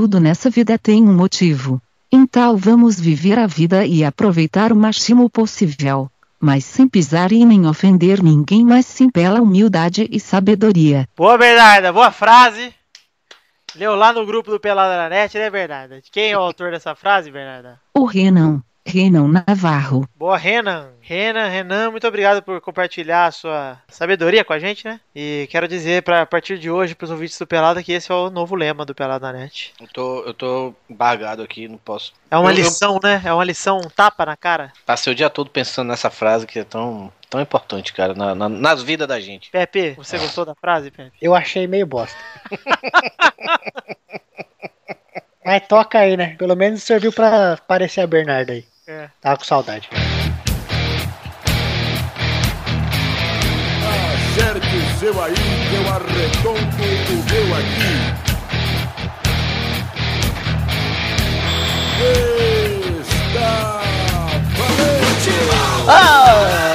tudo nessa vida tem um motivo. Então vamos viver a vida e aproveitar o máximo possível. Mas sem pisar e nem ofender ninguém, mas sim pela humildade e sabedoria. Boa, Bernarda, boa frase. Leu lá no grupo do Pelada na Net, né, Bernarda? Quem é o autor dessa frase, Bernarda? O Renan, Renan Navarro. Boa, Renan. Renan, Renan, muito obrigado por compartilhar a sua sabedoria com a gente, né? E quero dizer, pra, a partir de hoje, pros ouvintes do Pelada, que esse é o novo lema do Pelada na Net. Eu tô, eu tô embargado aqui, não posso. É uma Eu- eu- lição, né? É uma lição, um tapa na cara. Passei o dia todo pensando nessa frase que é tão, tão importante, cara, na, na- nas vidas da gente. Pepe, você gostou da frase, Pepe? Eu achei meio bosta. Mas toca aí, né? Pelo menos serviu pra parecer a Bernarda aí. É. Tava com saudade. Acerte o seu aí, eu arredondo o meu aqui. Está valente! Ah,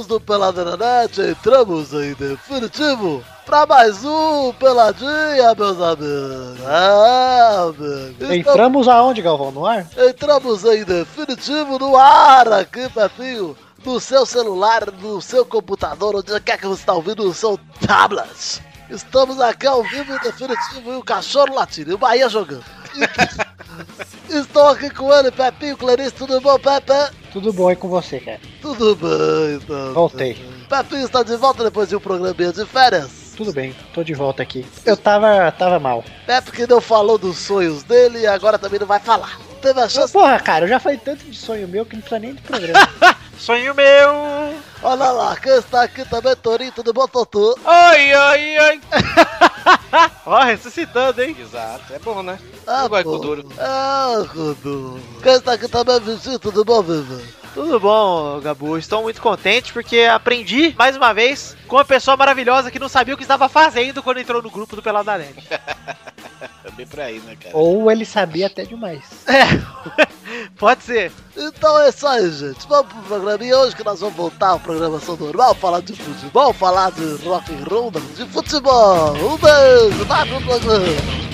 amigos do Peladranet, entramos em definitivo pra mais um Peladinha, meus amigos. Ah, amigos. Estamos- Entramos aonde, Galvão? No ar? Entramos em definitivo no ar aqui, Pepinho. No seu celular, no seu computador, onde quer que você está ouvindo, no seu tablet. Estamos aqui ao vivo em definitivo e o cachorro latindo e o Bahia jogando. Estou aqui com ele, Pepinho, Clarice, tudo bom, Pepe? Tudo bom aí com você, cara? Tudo bem, então. Voltei. Pepinho está de volta depois de um programinha de férias. Tudo bem, tô de volta aqui. Eu tava, tava mal. Pepe que não falou dos sonhos dele e agora também não vai falar. Teve a chance. Porra, cara, eu já falei tanto de sonho meu que não precisa nem de programa. Sonho meu! Olha lá, quem está aqui também, Torinho, tudo bom, Totô? Oi, oi, oi! Ó, ressuscitando, hein? Exato, é bom, né? Ah, Eu gosto pô. com duro. Ah, Rodolfo. Quem está aqui também, Vizinho, tudo bom, Viva? Tudo bom, Gabu? Estou muito contente porque aprendi, mais uma vez, com uma pessoa maravilhosa que não sabia o que estava fazendo quando entrou no grupo do Peladarene. É bem por aí, né, cara? Ou ele sabia até demais. É, pode ser. Então é isso aí, gente. Vamos pro programinha hoje que nós vamos voltar à programação normal, falar de futebol, falar de rock and roll, de futebol. Um beijo, vai pro programa.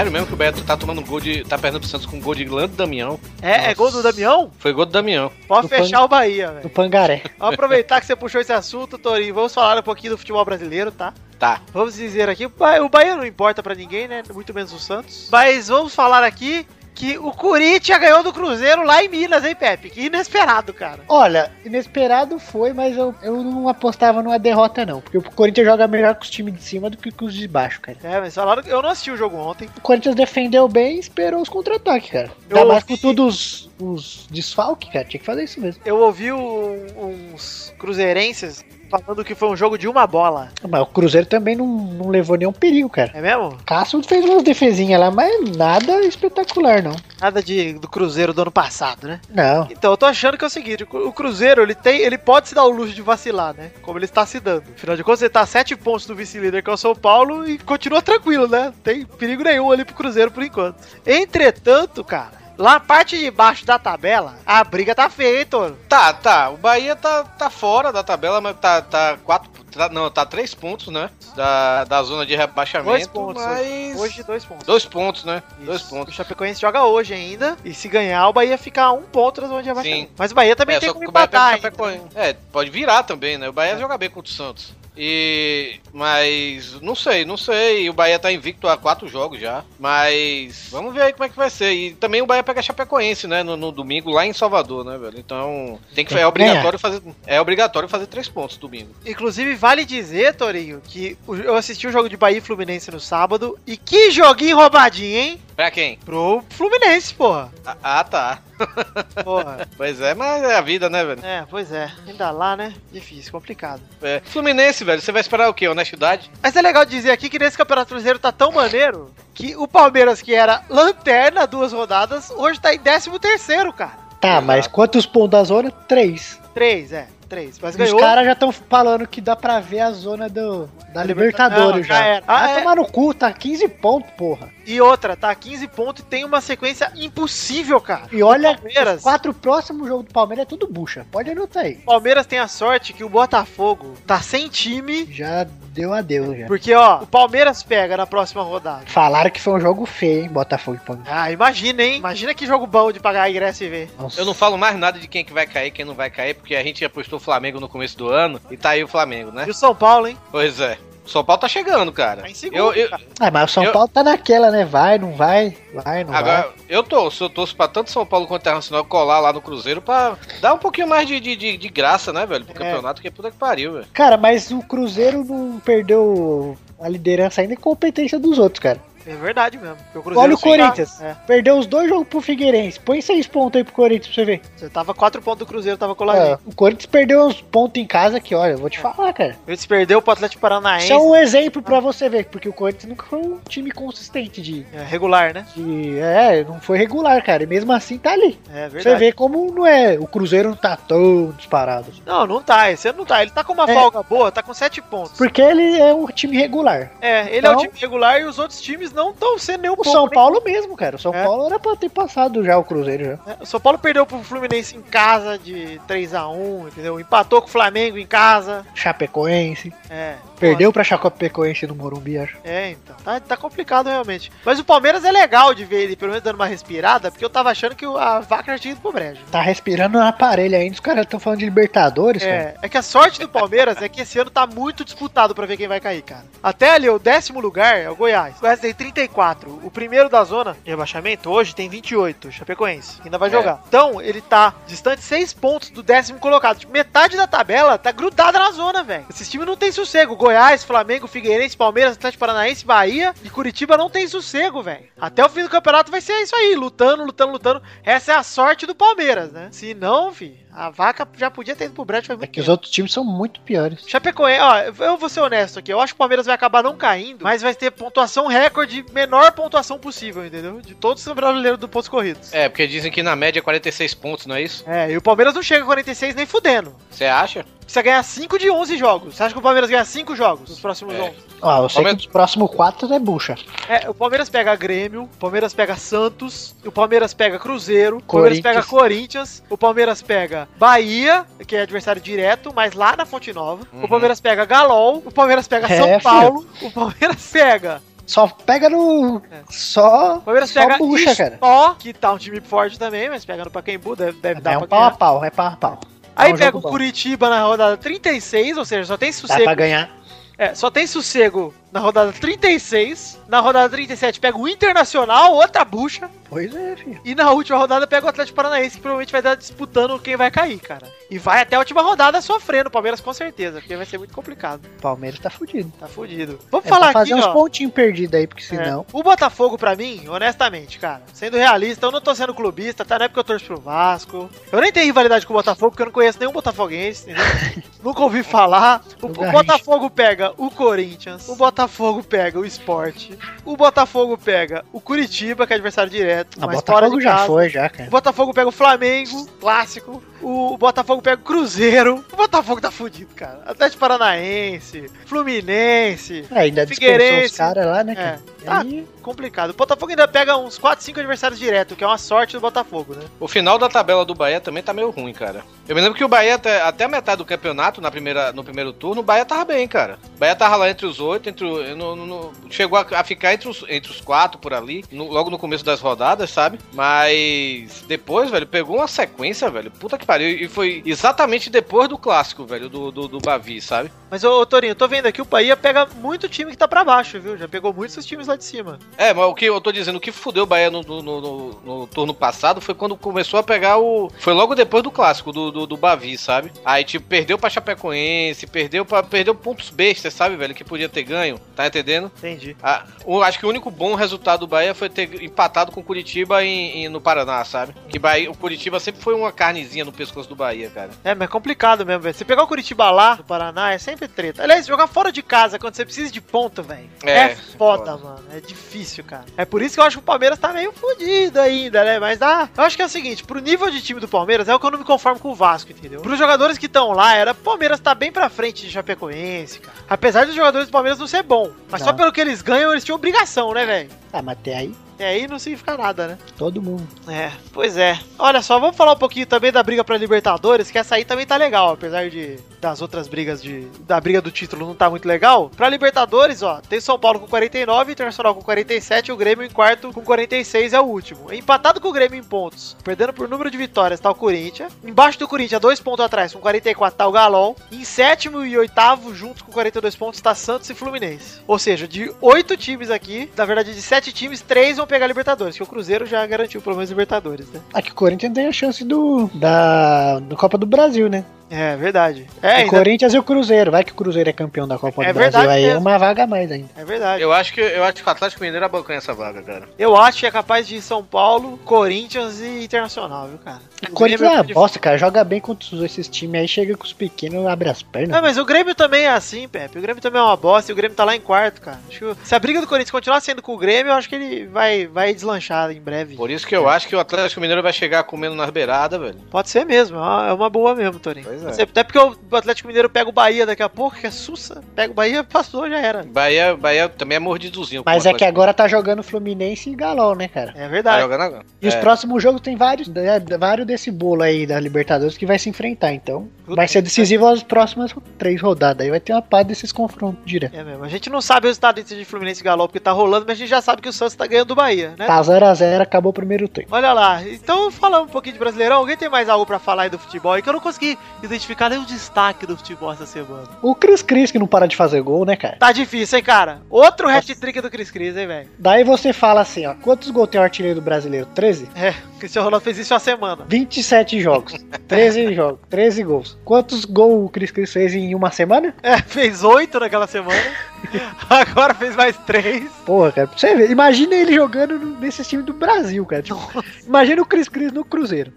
Sério mesmo que o Beto tá tomando gol de. tá perdendo pro Santos com gol de Lando Damião. É, é gol do Damião? Foi gol do Damião. Pode Do fechar Pan- o Bahia, velho. Do Pangaré. Vamos aproveitar que você puxou esse assunto, Torinho. Vamos falar um pouquinho do futebol brasileiro, tá? Tá. Vamos dizer aqui, o Ba- o Bahia não importa pra ninguém, né? Muito menos o Santos. Mas vamos falar aqui que o Corinthians ganhou do Cruzeiro lá em Minas, hein, Pepe? Que inesperado, cara. Olha, inesperado foi, mas eu, eu não apostava numa derrota, não. Porque o Corinthians joga melhor com os times de cima do que com os de baixo, cara. É, mas falaram que eu não assisti o jogo ontem. O Corinthians defendeu bem e esperou os contra-ataques, cara. Ainda Eu mais com todos os, os desfalques, cara. Tinha que fazer isso mesmo. Eu ouvi um- uns cruzeirenses falando que foi um jogo de uma bola. Mas o Cruzeiro também não, não levou nenhum perigo, cara. É mesmo? Cássio fez umas defesinhas lá, mas nada espetacular, não. Nada de, do Cruzeiro do ano passado, né? Não. Então, eu tô achando que é o seguinte, o Cruzeiro, ele tem, ele pode se dar o luxo de vacilar, né? Como ele está se dando. Afinal de contas, ele tá a 7 pontos do vice-líder, que é o São Paulo, e continua tranquilo, né? Não tem perigo nenhum ali pro Cruzeiro por enquanto. Entretanto, cara, lá na parte de baixo da tabela, a briga tá feia, hein, Toro? Tá, tá. O Bahia tá, tá fora da tabela, mas tá, tá quatro. tá- não, tá três pontos, né? Da, da zona de rebaixamento. Dois pontos. Mas... Hoje, dois pontos. Dois pontos, né? Isso. Dois O pontos. Chapecoense joga hoje ainda, e se ganhar, o Bahia fica um ponto da zona de rebaixamento. Sim. Mas o Bahia também É, tem como o Bahia empatar o. Chapecoense. É, pode virar também, né? O Bahia joga bem contra o Santos. E. Mas. Não sei, não sei. O Bahia tá invicto há quatro jogos já. Mas. Vamos ver aí como é que vai ser. E também o Bahia pega a Chapecoense, né? No, no domingo lá em Salvador, né, velho? Então. Tem que, é obrigatório fazer. É obrigatório fazer três pontos domingo. Inclusive, vale dizer, Torinho, que eu assisti o jogo de Bahia e Fluminense no sábado. E que joguinho roubadinho, hein? Pra quem? Pro Fluminense, porra. Ah, ah, tá. Porra. Pois é, mas é a vida, né, velho? É, pois é. Ainda lá, né? Difícil, complicado. É. Fluminense, velho, você vai esperar o quê? Honestidade? Mas é legal dizer aqui que nesse Campeonato Brasileiro tá tão maneiro que o Palmeiras, que era lanterna duas rodadas, hoje tá em 13 terceiro, cara. Tá, mas quantos pontos da zona? Três. Três, é. Três. Mas Os ganhou. caras já estão falando que dá pra ver a zona do, da Libertadores Não, já. era. Vai Ah, é. tomar no cu, tá 15 pontos, porra. E outra, tá 15 pontos e tem uma sequência impossível, cara. E olha, os quatro próximos jogos do Palmeiras é tudo bucha. Pode anotar aí. Palmeiras tem a sorte que o Botafogo tá sem time. Já deu adeus, já. Porque, ó, o Palmeiras pega na próxima rodada. Falaram que foi um jogo feio, hein? Botafogo e Palmeiras. Ah, imagina, hein? Imagina que jogo bom de pagar ingresso e ver. Nossa. Eu não falo mais nada de quem que vai cair, quem não vai cair, porque a gente apostou o Flamengo no começo do ano e tá aí o Flamengo, né? E o São Paulo, hein? Pois é. São Paulo tá chegando, cara. Tá em segundo, eu, eu, cara. Ah, mas o São Eu- Paulo tá naquela, né? Vai, não vai, vai, não vai. agora, eu torço, eu torço pra tanto São Paulo quanto Internacional colar lá no Cruzeiro pra dar um pouquinho mais de, de, de, de graça, né, velho? Pro É. campeonato, que puta que pariu, velho. Cara, mas o Cruzeiro não perdeu a liderança ainda em competência dos outros, cara. É verdade mesmo. o Olha o Corinthians. É, Perdeu os dois jogos pro Figueirense. Põe seis pontos aí pro Corinthians pra você ver. você tava 4 pontos do Cruzeiro, tava coladinho. É, o Corinthians perdeu uns pontos em casa que, olha, eu vou te falar, cara. Eles perdeu pro Atlético Paranaense. Isso é um exemplo pra você ver, porque o Corinthians nunca foi um time consistente de, É, regular, né? de. É, não foi regular, cara. E mesmo assim tá ali. É Você verdade. vê como não é. O Cruzeiro não tá tão disparado. Não, não tá. Esse ano não tá. Ele tá com uma É. folga boa, tá com 7 pontos. Porque ele é um time regular. É, ele é o Então- time regular e os outros times não estão sendo nem um O. São nem- Paulo mesmo, cara. O São É. Paulo era pra ter passado já o Cruzeiro já. É, O São Paulo perdeu pro Fluminense em casa de 3x1, entendeu? Empatou com o Flamengo em casa. Chapecoense. É. Perdeu pra Chapecoense no Morumbi, acho. É, então. Tá, tá complicado realmente. Mas o Palmeiras é legal de ver ele pelo menos dando uma respirada, porque eu tava achando que o- a vaca tinha ido pro brejo. Tá respirando na parelha ainda. Os caras estão falando de Libertadores, cara. É, é que a sorte do Palmeiras é que esse ano tá muito disputado pra ver quem vai cair, cara. Até ali, o décimo lugar é o Goiás. O Goiás tem 34. O primeiro da zona de rebaixamento hoje tem 28, Chapecoense. Ainda vai É. jogar. Então, ele tá distante 6 pontos do décimo colocado. Tipo, metade da tabela tá grudada na zona, velho. Esses times não tem sossego. Goiás, Flamengo, Figueirense, Palmeiras, Atlético Paranaense, Bahia e Curitiba não tem sossego, velho. Até o fim do campeonato vai ser isso aí, lutando, lutando, lutando. Essa é a sorte do Palmeiras, né? Se não, fi, a vaca já podia ter ido pro faz É que os tempo. outros times são muito piores. Chapecoense, ó, eu vou ser honesto aqui. Eu acho que o Palmeiras vai acabar não caindo, mas vai ter pontuação recorde, menor pontuação possível, entendeu? De todos os brasileiros do pontos corridos. É, porque dizem que na média é 46 pontos, não é isso? É, e o Palmeiras não chega a 46 nem fudendo. Você acha? Precisa ganhar 5 de 11 jogos. Você acha que o Palmeiras ganha 5 jogos nos próximos É. 11? Ó, eu sei Palmeiras- que os próximos quatro é bucha. É, o Palmeiras pega Grêmio, o Palmeiras pega Santos, o Palmeiras pega Cruzeiro, o Palmeiras pega Corinthians, o Palmeiras pega Bahia, que é adversário direto, mas lá na Fonte Nova. Uhum. O Palmeiras pega Galol, o Palmeiras pega É, São filho. Paulo, o Palmeiras pega. Só pega no. É. Só. O Palmeiras só pega bucha, cara. Ó, que tá um time forte também, mas pega no Pacaembu, deve, deve dar É um pau a pau, é pau a pau. Aí É um pega o bom. Curitiba na rodada 36, ou seja, só tem Dá sossego. pra ganhar. É, só tem sossego na rodada 36. Na rodada 37 pega o Internacional, outra bucha. Pois é, filho. E na última rodada pega o Atlético Paranaense, que provavelmente vai estar disputando quem vai cair, cara. E vai até a última rodada sofrendo o Palmeiras com certeza, porque vai ser muito complicado. O Palmeiras tá fudido. Tá fudido. Vamos É falar pra aqui, fazer uns pontinhos perdidos aí, porque É. senão. O Botafogo, pra mim, honestamente, cara, sendo realista, eu não tô sendo clubista, tá? Não é porque eu torço pro Vasco. Eu nem tenho rivalidade com o Botafogo, porque eu não conheço nenhum botafoguense, entendeu? Nunca ouvi falar. O, O. Botafogo pega o Corinthians, o Botafogo pega o Sport, o Botafogo pega o Curitiba, que é adversário direto, Mas fora Botafogo de já casa. foi, já, cara. Botafogo pega o Flamengo, clássico. O Botafogo pega o Cruzeiro. O Botafogo tá fudido, cara. Atlético Paranaense, Fluminense. É, ainda Figueirense. os caras lá, né, É. cara? Tá Aí, complicado. O Botafogo ainda pega uns 4, 5 adversários direto, que é uma sorte do Botafogo, né? O final da tabela do Bahia também tá meio ruim, cara. Eu me lembro que o Bahia, até, até a metade do campeonato, na primeira, no primeiro turno, o Bahia tava bem, cara. O Bahia tava lá entre os oito, entre o- no- no- no- chegou a, a ficar entre os, entre os quatro por ali, no- logo no começo das rodadas, sabe? Mas depois, velho, pegou uma sequência, velho. Puta que pariu. E foi exatamente depois do clássico, velho, do, do, do Bavi, sabe? Mas, ô, ô Torinho, eu tô vendo aqui, o Bahia pega muito time que tá pra baixo, viu? Já pegou muitos dos times lá de cima. É, mas o que eu tô dizendo, o que fudeu o Bahia no, no, no- no turno passado foi quando começou a pegar o. Foi logo depois do clássico, do, do, do Bavi, sabe? Aí, tipo, perdeu pra Chapecoense, perdeu pra. Perdeu pontos bestas, sabe, velho? Que podia ter ganho, tá entendendo? Entendi. Ah, acho que o único bom resultado do Bahia foi ter empatado com o Curitiba em, em- no Paraná, sabe? Que Bahia, o Curitiba sempre foi uma carnezinha no, pescoço do Bahia, cara. É, mas é complicado mesmo, velho. Você pegar o Curitiba lá, no Paraná, é sempre treta. Aliás, jogar fora de casa quando você precisa de ponto, velho. É, É, foda, foda. mano. É difícil, cara. É por isso que eu acho que o Palmeiras tá meio fodido ainda, né? Mas dá. Eu acho que é o seguinte: pro nível de time do Palmeiras, é o que eu não me conformo com o Vasco, entendeu? Pros jogadores que estão lá, era o Palmeiras tá bem pra frente de Chapecoense, cara. Apesar dos jogadores do Palmeiras não ser bom. Mas só Não. pelo que eles ganham, eles tinham obrigação, né, velho? Ah, mas até aí, E aí não significa nada, né? todo mundo. É, pois é. Olha só, vamos falar um pouquinho também da briga pra Libertadores, que essa aí também tá legal, apesar de das outras brigas de da briga do título não tá muito legal. Pra Libertadores, ó, tem São Paulo com 49, Internacional com 47 e o Grêmio em quarto com 46 é o último. Empatado com o Grêmio em pontos, perdendo por número de vitórias tá o Corinthians. Embaixo do Corinthians, dois pontos atrás, com 44 tá o Galol. Em sétimo e oitavo, juntos com 42 pontos, tá Santos e Fluminense. Ou seja, de oito times aqui, na verdade de sete times, três vão pegar Libertadores, que o Cruzeiro já garantiu pelo menos Libertadores, né? Aqui o Corinthians tem a chance do da do Copa do Brasil, né? É, verdade. É, o ainda- Corinthians e o Cruzeiro. Vai que o Cruzeiro é campeão da Copa É do Brasil. Aí é uma vaga a mais ainda. é verdade. Eu acho que, eu acho que o Atlético Mineiro abancanha essa vaga, cara. Eu acho que é capaz de ir São Paulo, Corinthians e Internacional, viu, cara? O Corinthians é uma Grêmio bosta, cara. Joga bem contra esses times aí, chega com os pequenos, abre as pernas. Não, mas o Grêmio também é assim, Pepe. O Grêmio também é uma bosta e o Grêmio tá lá em quarto, cara. Acho que se a briga do Corinthians continuar sendo com o Grêmio, eu acho que ele vai, vai deslanchar em breve. Por isso que eu acho que o Atlético Mineiro vai chegar comendo nas beiradas, velho. Pode ser mesmo, é uma- é uma boa mesmo, Torinho. Pois é. Pode ser, Até porque o Atlético Mineiro pega o Bahia daqui a pouco, que é Sussa. Pega o Bahia, passou, já era. Bahia, Bahia também é mordidozinho. Mas é que agora tá jogando Fluminense e Galol, né, cara? É Atlético. Tá verdade. jogando agora. E os É. próximos jogos tem vários, né, vários desse bolo aí da Libertadores que vai se enfrentar. Então, vai ser decisivo as próximas três rodadas. Aí vai ter uma pá desses confrontos direto. É mesmo. A gente não sabe o resultado de Fluminense e Galo porque tá rolando, mas a gente já sabe que o Santos tá ganhando do Bahia, né? Tá 0x0, acabou o primeiro tempo. Olha lá, então falando um pouquinho de Brasileirão, alguém tem mais algo pra falar aí do futebol aí que eu não consegui identificar nenhum destaque do futebol essa semana. O Cris Cris que não para de fazer gol, né, cara? Tá difícil, hein, cara? Outro hat-trick do Cris Cris, hein, velho? Daí você fala assim, ó, quantos gols tem o artilheiro brasileiro? 13? É, o Cristiano Ronaldo fez isso uma semana. 27 jogos, 13 jogos, 13 gols. Quantos gols o Cris Cris fez em uma semana? É, fez oito naquela semana. Agora fez mais três. Porra, cara, pra você ver. Imagina ele jogando nesse time do Brasil, cara. Tipo, imagina o Cris Cris no Cruzeiro.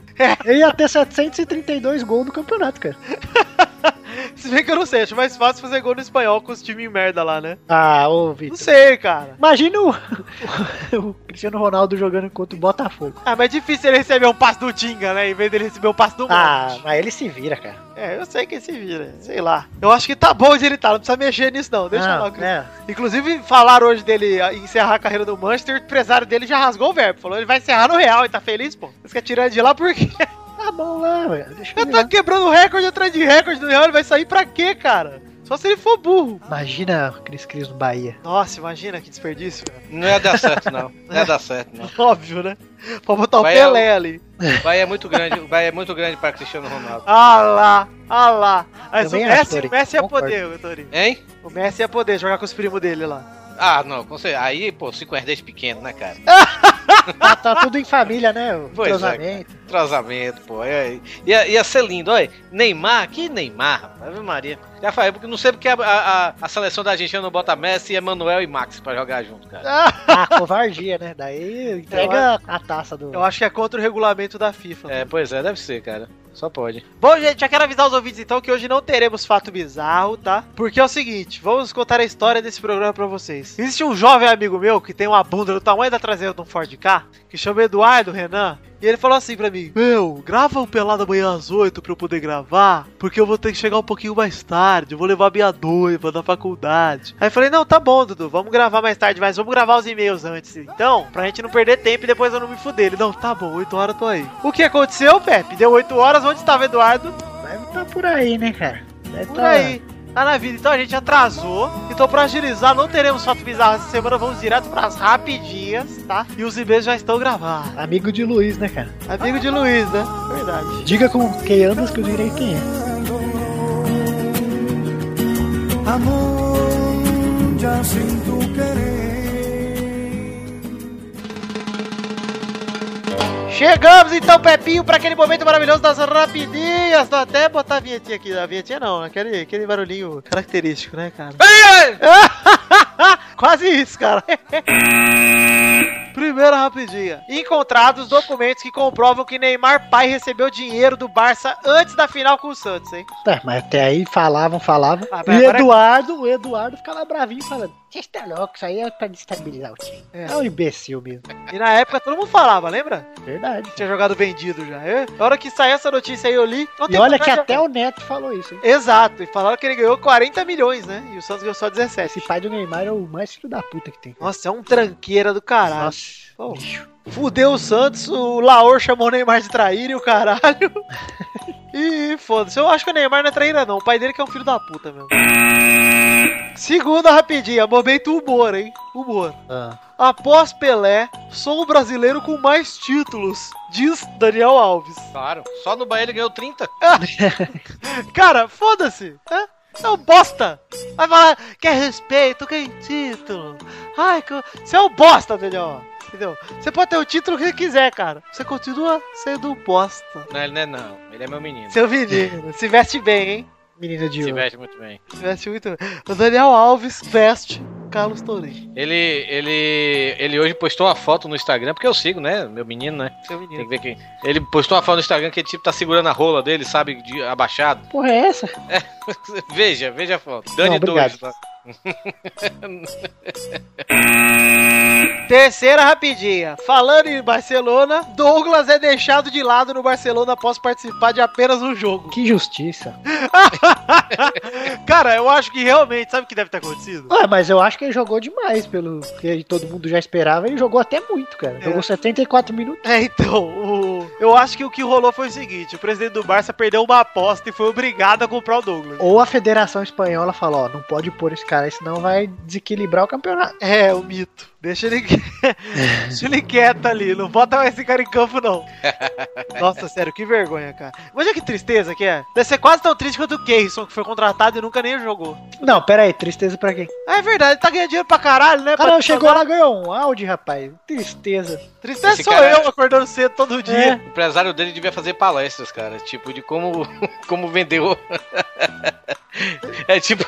Ele ia ter 732 gols no campeonato, cara. Se bem que eu não sei, acho mais fácil fazer gol no espanhol com os times merda lá, né? Ah, ô, Não Vitor. sei, cara. Imagina o, o Cristiano Ronaldo jogando contra o Botafogo. Ah, mas é difícil ele receber um passe do Tinga, né? Em vez dele receber um passe do Ah, Monte. mas ele se vira, cara. É, eu sei que ele se vira, sei lá. Eu acho que tá bom onde ele tá, não precisa mexer nisso não, deixa Não, lá. é. Inclusive, falaram hoje dele encerrar a carreira no Manchester, o empresário dele já rasgou o verbo. Falou, ele vai encerrar no Real e tá feliz, pô. Você quer tirar ele de lá por quê? Tá bom lá, velho. Deixa Ele ele tá quebrando recorde atrás de recorde no Real, ele vai sair pra quê, cara? Só se ele for burro. Imagina o Cris Cris no Bahia. Nossa, imagina que desperdício. cara. Não ia dar certo, não. Não ia dar certo, não. Óbvio, né? Pra botar o Vai Pelé ali. O Bahia é muito grande, o Bahia é muito grande para Cristiano Ronaldo. Ah lá, ah lá. Mas o Também acho, Messi, Tori. o Messi ia poder, Torinho. Hein? O Messi ia poder jogar com os primos dele lá. Ah, não, com certeza. Aí, pô, cinco herdeiros pequenos, né, cara? Tá, tá tudo em família, né? O Pois é, entrosamento. Entrosamento, pô. Ia, ia, ia ser lindo, olha. Neymar, que Neymar, rapaz. Ave Maria. Já falei, porque não sei porque a, a, a seleção da Argentina não bota Messi, Emanuel e Max pra jogar junto, cara. Ah, covardia, né? Daí entrega a taça do. Eu acho que é contra o regulamento da FIFA. É, pois é, deve ser, cara. Só pode. Bom, gente, já quero avisar os ouvintes então que hoje não teremos fato bizarro, tá? Porque é o seguinte, vamos contar a história desse programa pra vocês. Existe um jovem amigo meu que tem uma bunda do tamanho da traseira de um Ford K, que chama Eduardo Renan, e ele falou assim pra mim: Meu, grava o Pelado amanhã às 8 pra eu poder gravar, porque eu vou ter que chegar um pouquinho mais tarde, eu vou levar minha noiva da faculdade. Aí eu falei: Não, tá bom, Dudu, vamos gravar mais tarde, mas vamos gravar os e-mails antes. Então, pra gente não perder tempo e depois eu não me fuder. Ele: Não, tá bom, 8 horas eu tô aí. O que aconteceu, Pepe? Deu 8 horas, onde estava Eduardo? Deve tá por aí, né, cara? Deve Por tá... aí. Tá na vida. Então a gente atrasou. Então, pra agilizar, não teremos fato bizarro essa semana. Vamos direto pras rapidinhas, tá? E os e-mails já estão gravados. Amigo de Luiz, né, cara? Amigo de Luiz, né? Verdade. Diga com quem andas que eu direi quem é. Amor, ya sin tu querer. Chegamos então, Pepinho, pra aquele momento maravilhoso das rapidinhas. Vou até botar a vinhetinha aqui. A vinhetinha não, aquele, aquele barulhinho característico, né, cara? Quase isso, cara. Primeira rapidinha. Encontrados documentos que comprovam que Neymar pai recebeu dinheiro do Barça antes da final com o Santos, hein? Tá, mas até aí falavam, falavam. Ah, e agora- Eduardo, o Eduardo ficava bravinho falando: Você está louco, isso aí é pra destabilizar o time. É. É, um imbecil mesmo. E na época todo mundo falava, lembra? Verdade. Tinha jogado vendido já. Eu- na hora que saiu essa notícia aí, eu li. E olha que até o Neto falou isso, hein? Exato, e falaram que ele ganhou 40 milhões, né? E o Santos ganhou só 17. Esse pai do Neymar é o mais filho da puta que tem. Nossa, é um tranqueira do caralho. Nossa. Fudeu o Santos, o Laor chamou o Neymar de traíra e o caralho. E foda-se, eu acho que o Neymar não é traíra não, o pai dele que é um filho da puta mesmo. Segunda rapidinha, momento humor, hein? Humor. Ah. Após Pelé, sou o brasileiro com mais títulos, diz Daniel Alves. Claro. Só no Bahia ele ganhou 30. Cara, foda-se. É? É um bosta. Vai falar, quer respeito, quer título. Ai, que... você é um bosta, Daniel. Entendeu? Você pode ter o título que você quiser, cara. Você continua sendo um bosta. Não, ele não é não. Ele é meu menino. Seu menino, se veste bem, hein? Menina de Se ouro. veste muito bem. Se veste muito bem. O Daniel Alves veste Carlos Tourinho. Ele, ele, ele hoje postou uma foto no Instagram, porque eu sigo, né? Meu menino, né? Seu Tem menino. que ver quem. Ele postou uma foto no Instagram que ele tipo tá segurando a rola dele, sabe? De, abaixado. Porra, é essa? veja, veja a foto. Dani Não, obrigado. 2. Tá? Terceira rapidinha. Falando em Barcelona, Douglas é deixado de lado no Barcelona após participar de apenas um jogo. Que justiça. Cara, eu acho que realmente, sabe o que deve ter acontecido? Ué, mas eu acho que ele jogou demais, pelo que todo mundo já esperava. Ele jogou até muito, cara. É. Jogou 74 minutos. É, então, o- eu acho que o que rolou foi o seguinte: o presidente do Barça perdeu uma aposta e foi obrigado a comprar o Douglas. Ou a Federação Espanhola falou, ó, não pode pôr esse cara aí, senão vai desequilibrar o campeonato. É, o mito. Deixa ele, deixa ele quieto ali, não bota mais esse cara em campo, não. Nossa, sério, que vergonha, cara. Imagina que tristeza que é. Deve ser quase tão triste quanto o Keyson, que foi contratado e nunca nem jogou. Não, pera aí, tristeza pra quem? É verdade, ele tá ganhando dinheiro pra caralho, né? O cara Pra chegou jogar. lá ganhou um áudio, rapaz. Tristeza. Tristeza Esse sou cara- eu acordando cedo todo dia. O empresário dele devia fazer palestras, cara. Tipo, de como, como vender o. é tipo.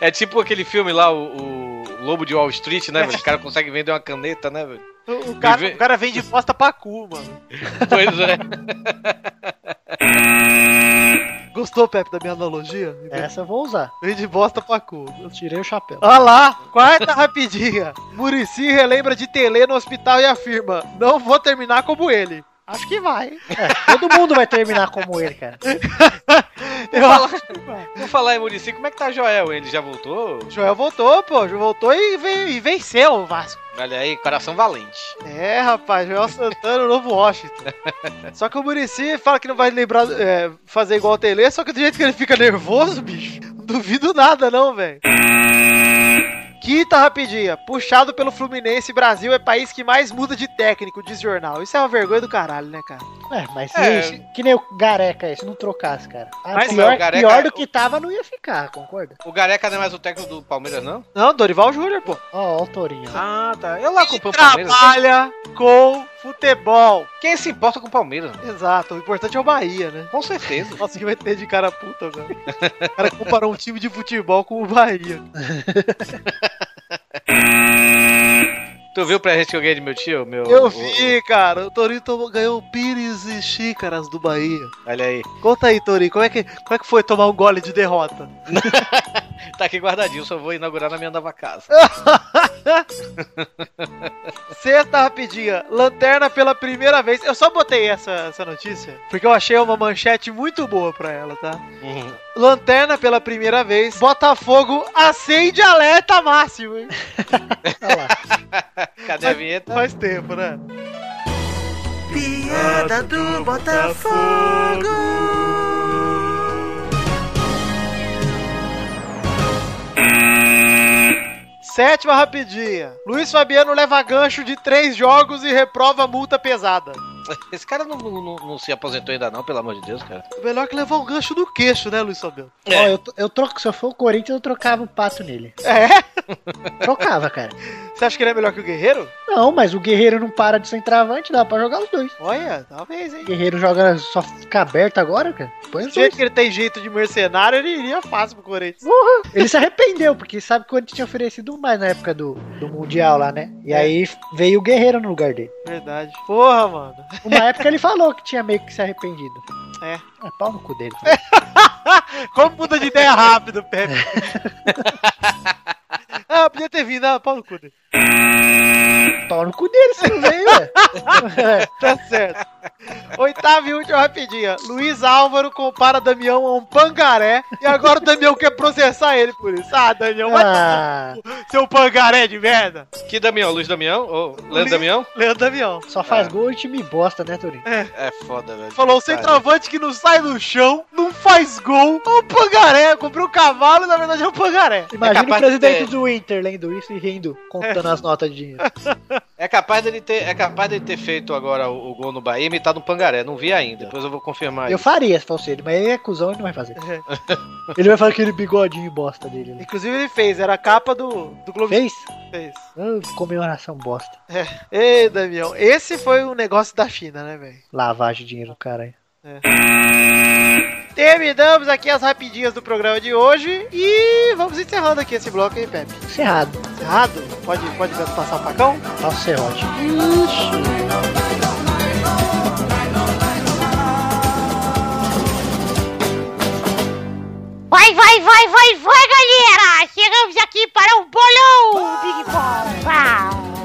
É tipo aquele filme lá, o, o Lobo de Wall Street, né, velho? O cara consegue vender uma caneta, né, velho? O, o cara, Vive- o cara vende bosta pra cu, mano. Pois é. Gostou, Pepe, da minha analogia? Essa eu vou usar. Vende bosta pra cu. Eu tirei o chapéu. Olha lá, quarta rapidinha. Murici relembra de Tele no hospital e afirma: Não vou terminar como ele. Acho que vai. É, todo mundo vai terminar como ele, cara. Eu acho que vai. Vou falar em Murici, como é que tá Joel? Ele já voltou? Joel voltou, pô. Joel voltou e, ve- e venceu o Vasco. Olha aí, coração valente. É, rapaz, Joel Santana, o novo Washington. Só que o Murici fala que não vai lembrar, é, fazer igual o Tele, só que do jeito que ele fica nervoso, bicho, não duvido nada, não, velho. Quinta rapidinha. Puxado pelo Fluminense, Brasil é país que mais muda de técnico, diz jornal. Isso é uma vergonha do caralho, né, cara? É, mas É. se- que nem o Gareca aí, se não trocasse, cara. Ah, Mas, pior, mas o Gareca- pior do que tava, não ia ficar, concorda? O Gareca não é mais o técnico do Palmeiras, não? Não, Dorival Júnior, pô. Ó, ó o Torinho. Ah, tá. Eu lá acompanho o Palmeiras. Trabalha com futebol. Quem se importa com o Palmeiras? mano? Exato, o importante é o Bahia, né? Com certeza. Nossa, que vai ter de cara puta, velho. O cara comparou um time de futebol com o Bahia. Tu viu pra gente que eu ganhei de meu tio? Meu, Eu o- vi, cara. O Torinho ganhou pires e xícaras do Bahia. o- olha aí. Conta aí, Torinho, como é, que, como é que foi tomar um gole de derrota? Tá aqui guardadinho, só vou inaugurar na minha nova casa. Sexta rapidinha. Lanterna pela primeira vez. Eu só botei essa, essa notícia porque eu achei uma manchete muito boa pra ela, tá? Uhum. Lanterna pela primeira vez. Botafogo acende alerta máximo, hein? Olha lá. Cadê a vinheta? Faz tempo, né? Piada do Botafogo. Sétima rapidinha. Luiz Fabiano leva gancho de três jogos e reprova multa pesada. Esse cara não, não- não- se aposentou ainda não, pelo amor de Deus, cara. Melhor que levar um gancho no queixo, né, Luiz Fabiano? Ó, eu, eu troco, se eu for o Corinthians, eu trocava o pato nele. É? Trocava, cara. Você acha que ele é melhor que o Guerreiro? Não, mas o Guerreiro não para de centroavante, dá pra jogar os dois. Olha, talvez, hein? O Guerreiro joga só fica aberto agora, cara. Põe os jeito que ele tem jeito de mercenário, ele iria fácil pro Corinthians. Ele se arrependeu, porque sabe que o Corinthians tinha oferecido mais na época do, do Mundial lá, né? E aí veio o Guerreiro no lugar dele. Verdade. Porra, mano. Uma época ele falou que tinha meio que se arrependido. É. É pau no cu dele. Como muda de ideia rápido, Pepe. ah, podia ter vindo, ah, pau no cu dele. pau no cu dele, você não veio, ué. Tá certo. Oitava e última rapidinha. Luiz Álvaro compara Damião a um pangaré e agora o Damião quer processar ele por isso. Ah, Damião, vai Ah, seu pangaré de merda. Que Damião? Luiz Damião? Ô, Luiz- Leandro Damião? Leandro Damião. só faz gol e time bosta, né, Torinho? É foda, velho. Falou, o centroavante que não sai do chão, não faz gol, é um pangaré. Comprei um cavalo e na verdade é um pangaré. Imagina o capaz de presidente ter- do Inter lendo isso e rindo, contando as notas de dinheiro. É capaz dele ter, é capaz dele ter feito agora o, o gol no Bahia e imitado um pangaré. Não vi ainda. Depois eu vou confirmar Eu isso. faria se fosse ele, mas ele é cuzão e não vai fazer. Ele vai fazer aquele bigodinho bosta dele. Né? Inclusive ele fez, era a capa do, do Globo Fez? fez. Ah, comemoração bosta. Ei, Damião, esse foi o negócio da China, né, velho? Lavagem de dinheiro, cara. Terminamos aqui as rapidinhas do programa de hoje e vamos encerrando aqui esse bloco aí, Pepe. Encerrado. Encerrado? Pode, pode passar o facão? Nossa, serrote. Vai, vai, vai, vai, vai, galera! Chegamos aqui para o bolão, Big Ball! Uau!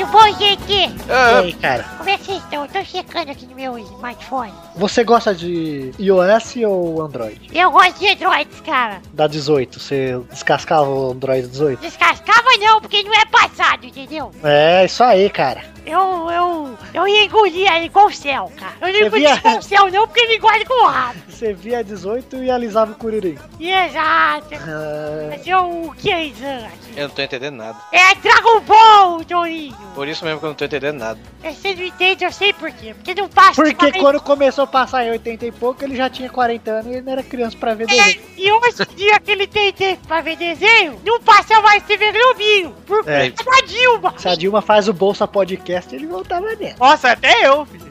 Tudo bom, gente? E Ah, aí, cara? Como é que vocês estão? Eu tô checando aqui no meu smartphone. Você gosta de iOS ou Android? Eu gosto de Androids, cara. Da 18, você descascava o Android 18? Descascava não, porque não é passado, entendeu? É, isso aí, cara. Eu, eu, eu ia engolir ele igual o céu, cara. Eu não engoli via- igual o céu não, porque ele engole com o rabo. Você via 18 e alisava o curirim. Exato. Ah, Mas eu, o que é isso? aqui? Eu não tô entendendo nada. É Dragon Ball, Torinho. Por isso mesmo que eu não tô entendendo nada. Você não entende, eu sei por quê. Porque não passa porque quando começou a passar em 80 e pouco, ele já tinha 40 anos e ele não era criança pra ver É, desenho. e hoje em dia que ele tem tempo pra ver desenho, não passa mais TV Globinho. Por É. culpa da Dilma. Se a Dilma faz o Bolsa Podcast, ele voltava dentro. Nossa, até eu, filho.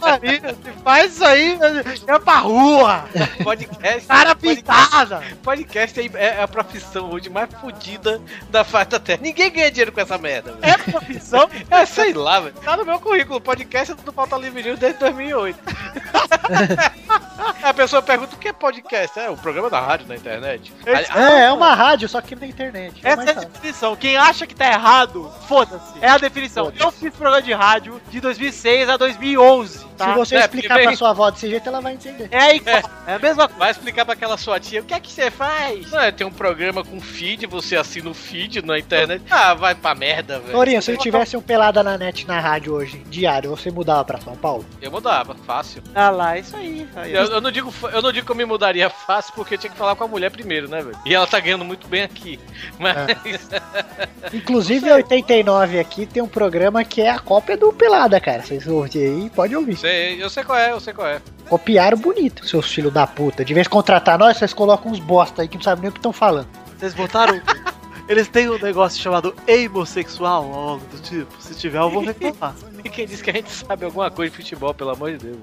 Maria, se faz isso aí, é pra rua. Podcast. Cara podcast, pintada. podcast é, é a profissão hoje mais fodida da face da terra. Ninguém ganha dinheiro com essa merda, velho. É profissão. É, sei lá, velho. Tá no meu currículo. Podcast do Pauta Livre News desde 2008. a pessoa pergunta o que é podcast? É o programa da rádio na internet. Esse- Ah, É, é uma rádio, só que na internet. É Essa é a definição. Quem acha que tá errado, foda-se. É a definição. Eu fiz programa de rádio de 2006 a 2011. Tá? Se você É, explicar porque pra sua avó desse jeito, ela vai entender. É igual. É a mesma coisa. Vai explicar pra aquela sua tia o que é que você faz? Não, é, tem um programa com feed, você assina o feed na internet. Ah, vai pra merda, velho. Torinho, se eu tivesse um pelada na net na rádio hoje, diário, você mudava pra São Paulo? Eu mudava, fácil. Ah lá, isso aí. Aí, Eu, eu não digo, eu não digo que eu me mudaria fácil porque eu tinha que falar com a mulher primeiro, né, velho? E ela tá ganhando muito bem aqui. Mas. Inclusive, 89 aqui tem um programa que é a cópia do Pelada, cara. Vocês ouvem aí, pode ouvir. sei, eu sei qual é, eu sei qual é. Copiaram bonito, seus filhos da puta. De vez em contratar nós, vocês colocam uns bosta aí que não sabem nem o que estão falando. Vocês botaram. Eles têm um negócio chamado homossexual ou algo do tipo. Se tiver, eu vou reclamar. E quem disse que a gente sabe alguma coisa de futebol, pelo amor de Deus.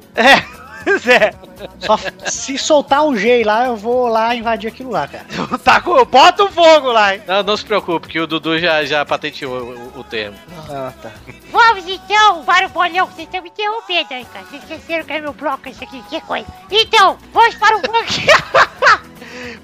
Pois é. Só se soltar um G lá, eu vou lá invadir aquilo lá, cara. Tá com... Bota o fogo lá, hein? Não, não se preocupe, que o Dudu já, já patenteou o, o- o termo. Ah, tá. Vamos então para o bolão. Vocês estão me interrompendo aí, cara. Vocês esqueceram que é meu bloco isso aqui. Que coisa. Então, vamos para o ranking.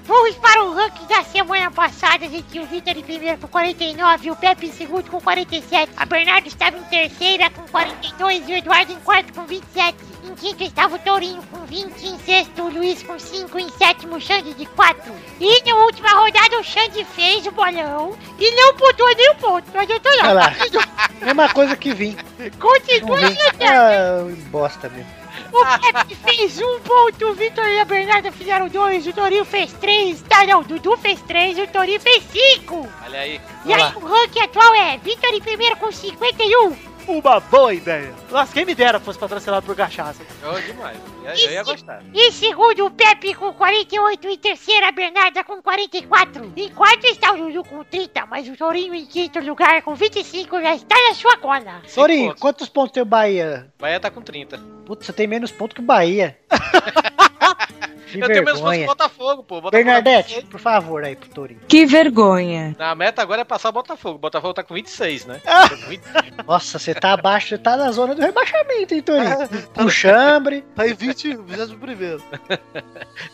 Vamos para o ranking da semana passada. A gente tinha o Vitor em primeiro com 49, o Pepe em segundo com 47, a Bernardo estava em terceira com 42 e o Eduardo em quarto com 27. Em quinto estava o Tourinho com 20, em sexto o Luiz com 5, em sétimo o Xande de 4. E na última rodada o Xande fez o bolão e não pontuou nem um ponto. Não adiantou Olha nada. lá. Mesma coisa que vim. Continua. Ah, bosta mesmo. O Pepe fez um ponto, o Vitor e a Bernarda fizeram dois, o Torinho fez três. Tá, não, o Dudu fez três e o Torinho fez cinco. Olha aí. E aí o ranking atual é Vitor em primeiro com 51, Uma boa ideia. Nossa, quem me dera fosse patrocinado por cachaça. Oh, demais. Eu, eu ia gostar. Em segundo, o Pepe com 48. Em terceira, a Bernarda com 44. Em quarto está o Lulu com 30. Mas o Torinho em quinto lugar com 25 já está na sua cola. Sorinho, pontos. quantos pontos tem o Bahia? Bahia tá com 30. Putz, você tem menos pontos que o Bahia. que eu tenho menos pontos que vergonha. o Botafogo, pô. Botafogo Bernadette, por favor, aí pro Torinho. Que vergonha. Na meta agora é passar o Botafogo. O Botafogo tá com 26, né? Tá com 20. Nossa, você tá abaixo, você tá na zona do rebaixamento, hein, Torinho? Com chambre. Tá em 20, 21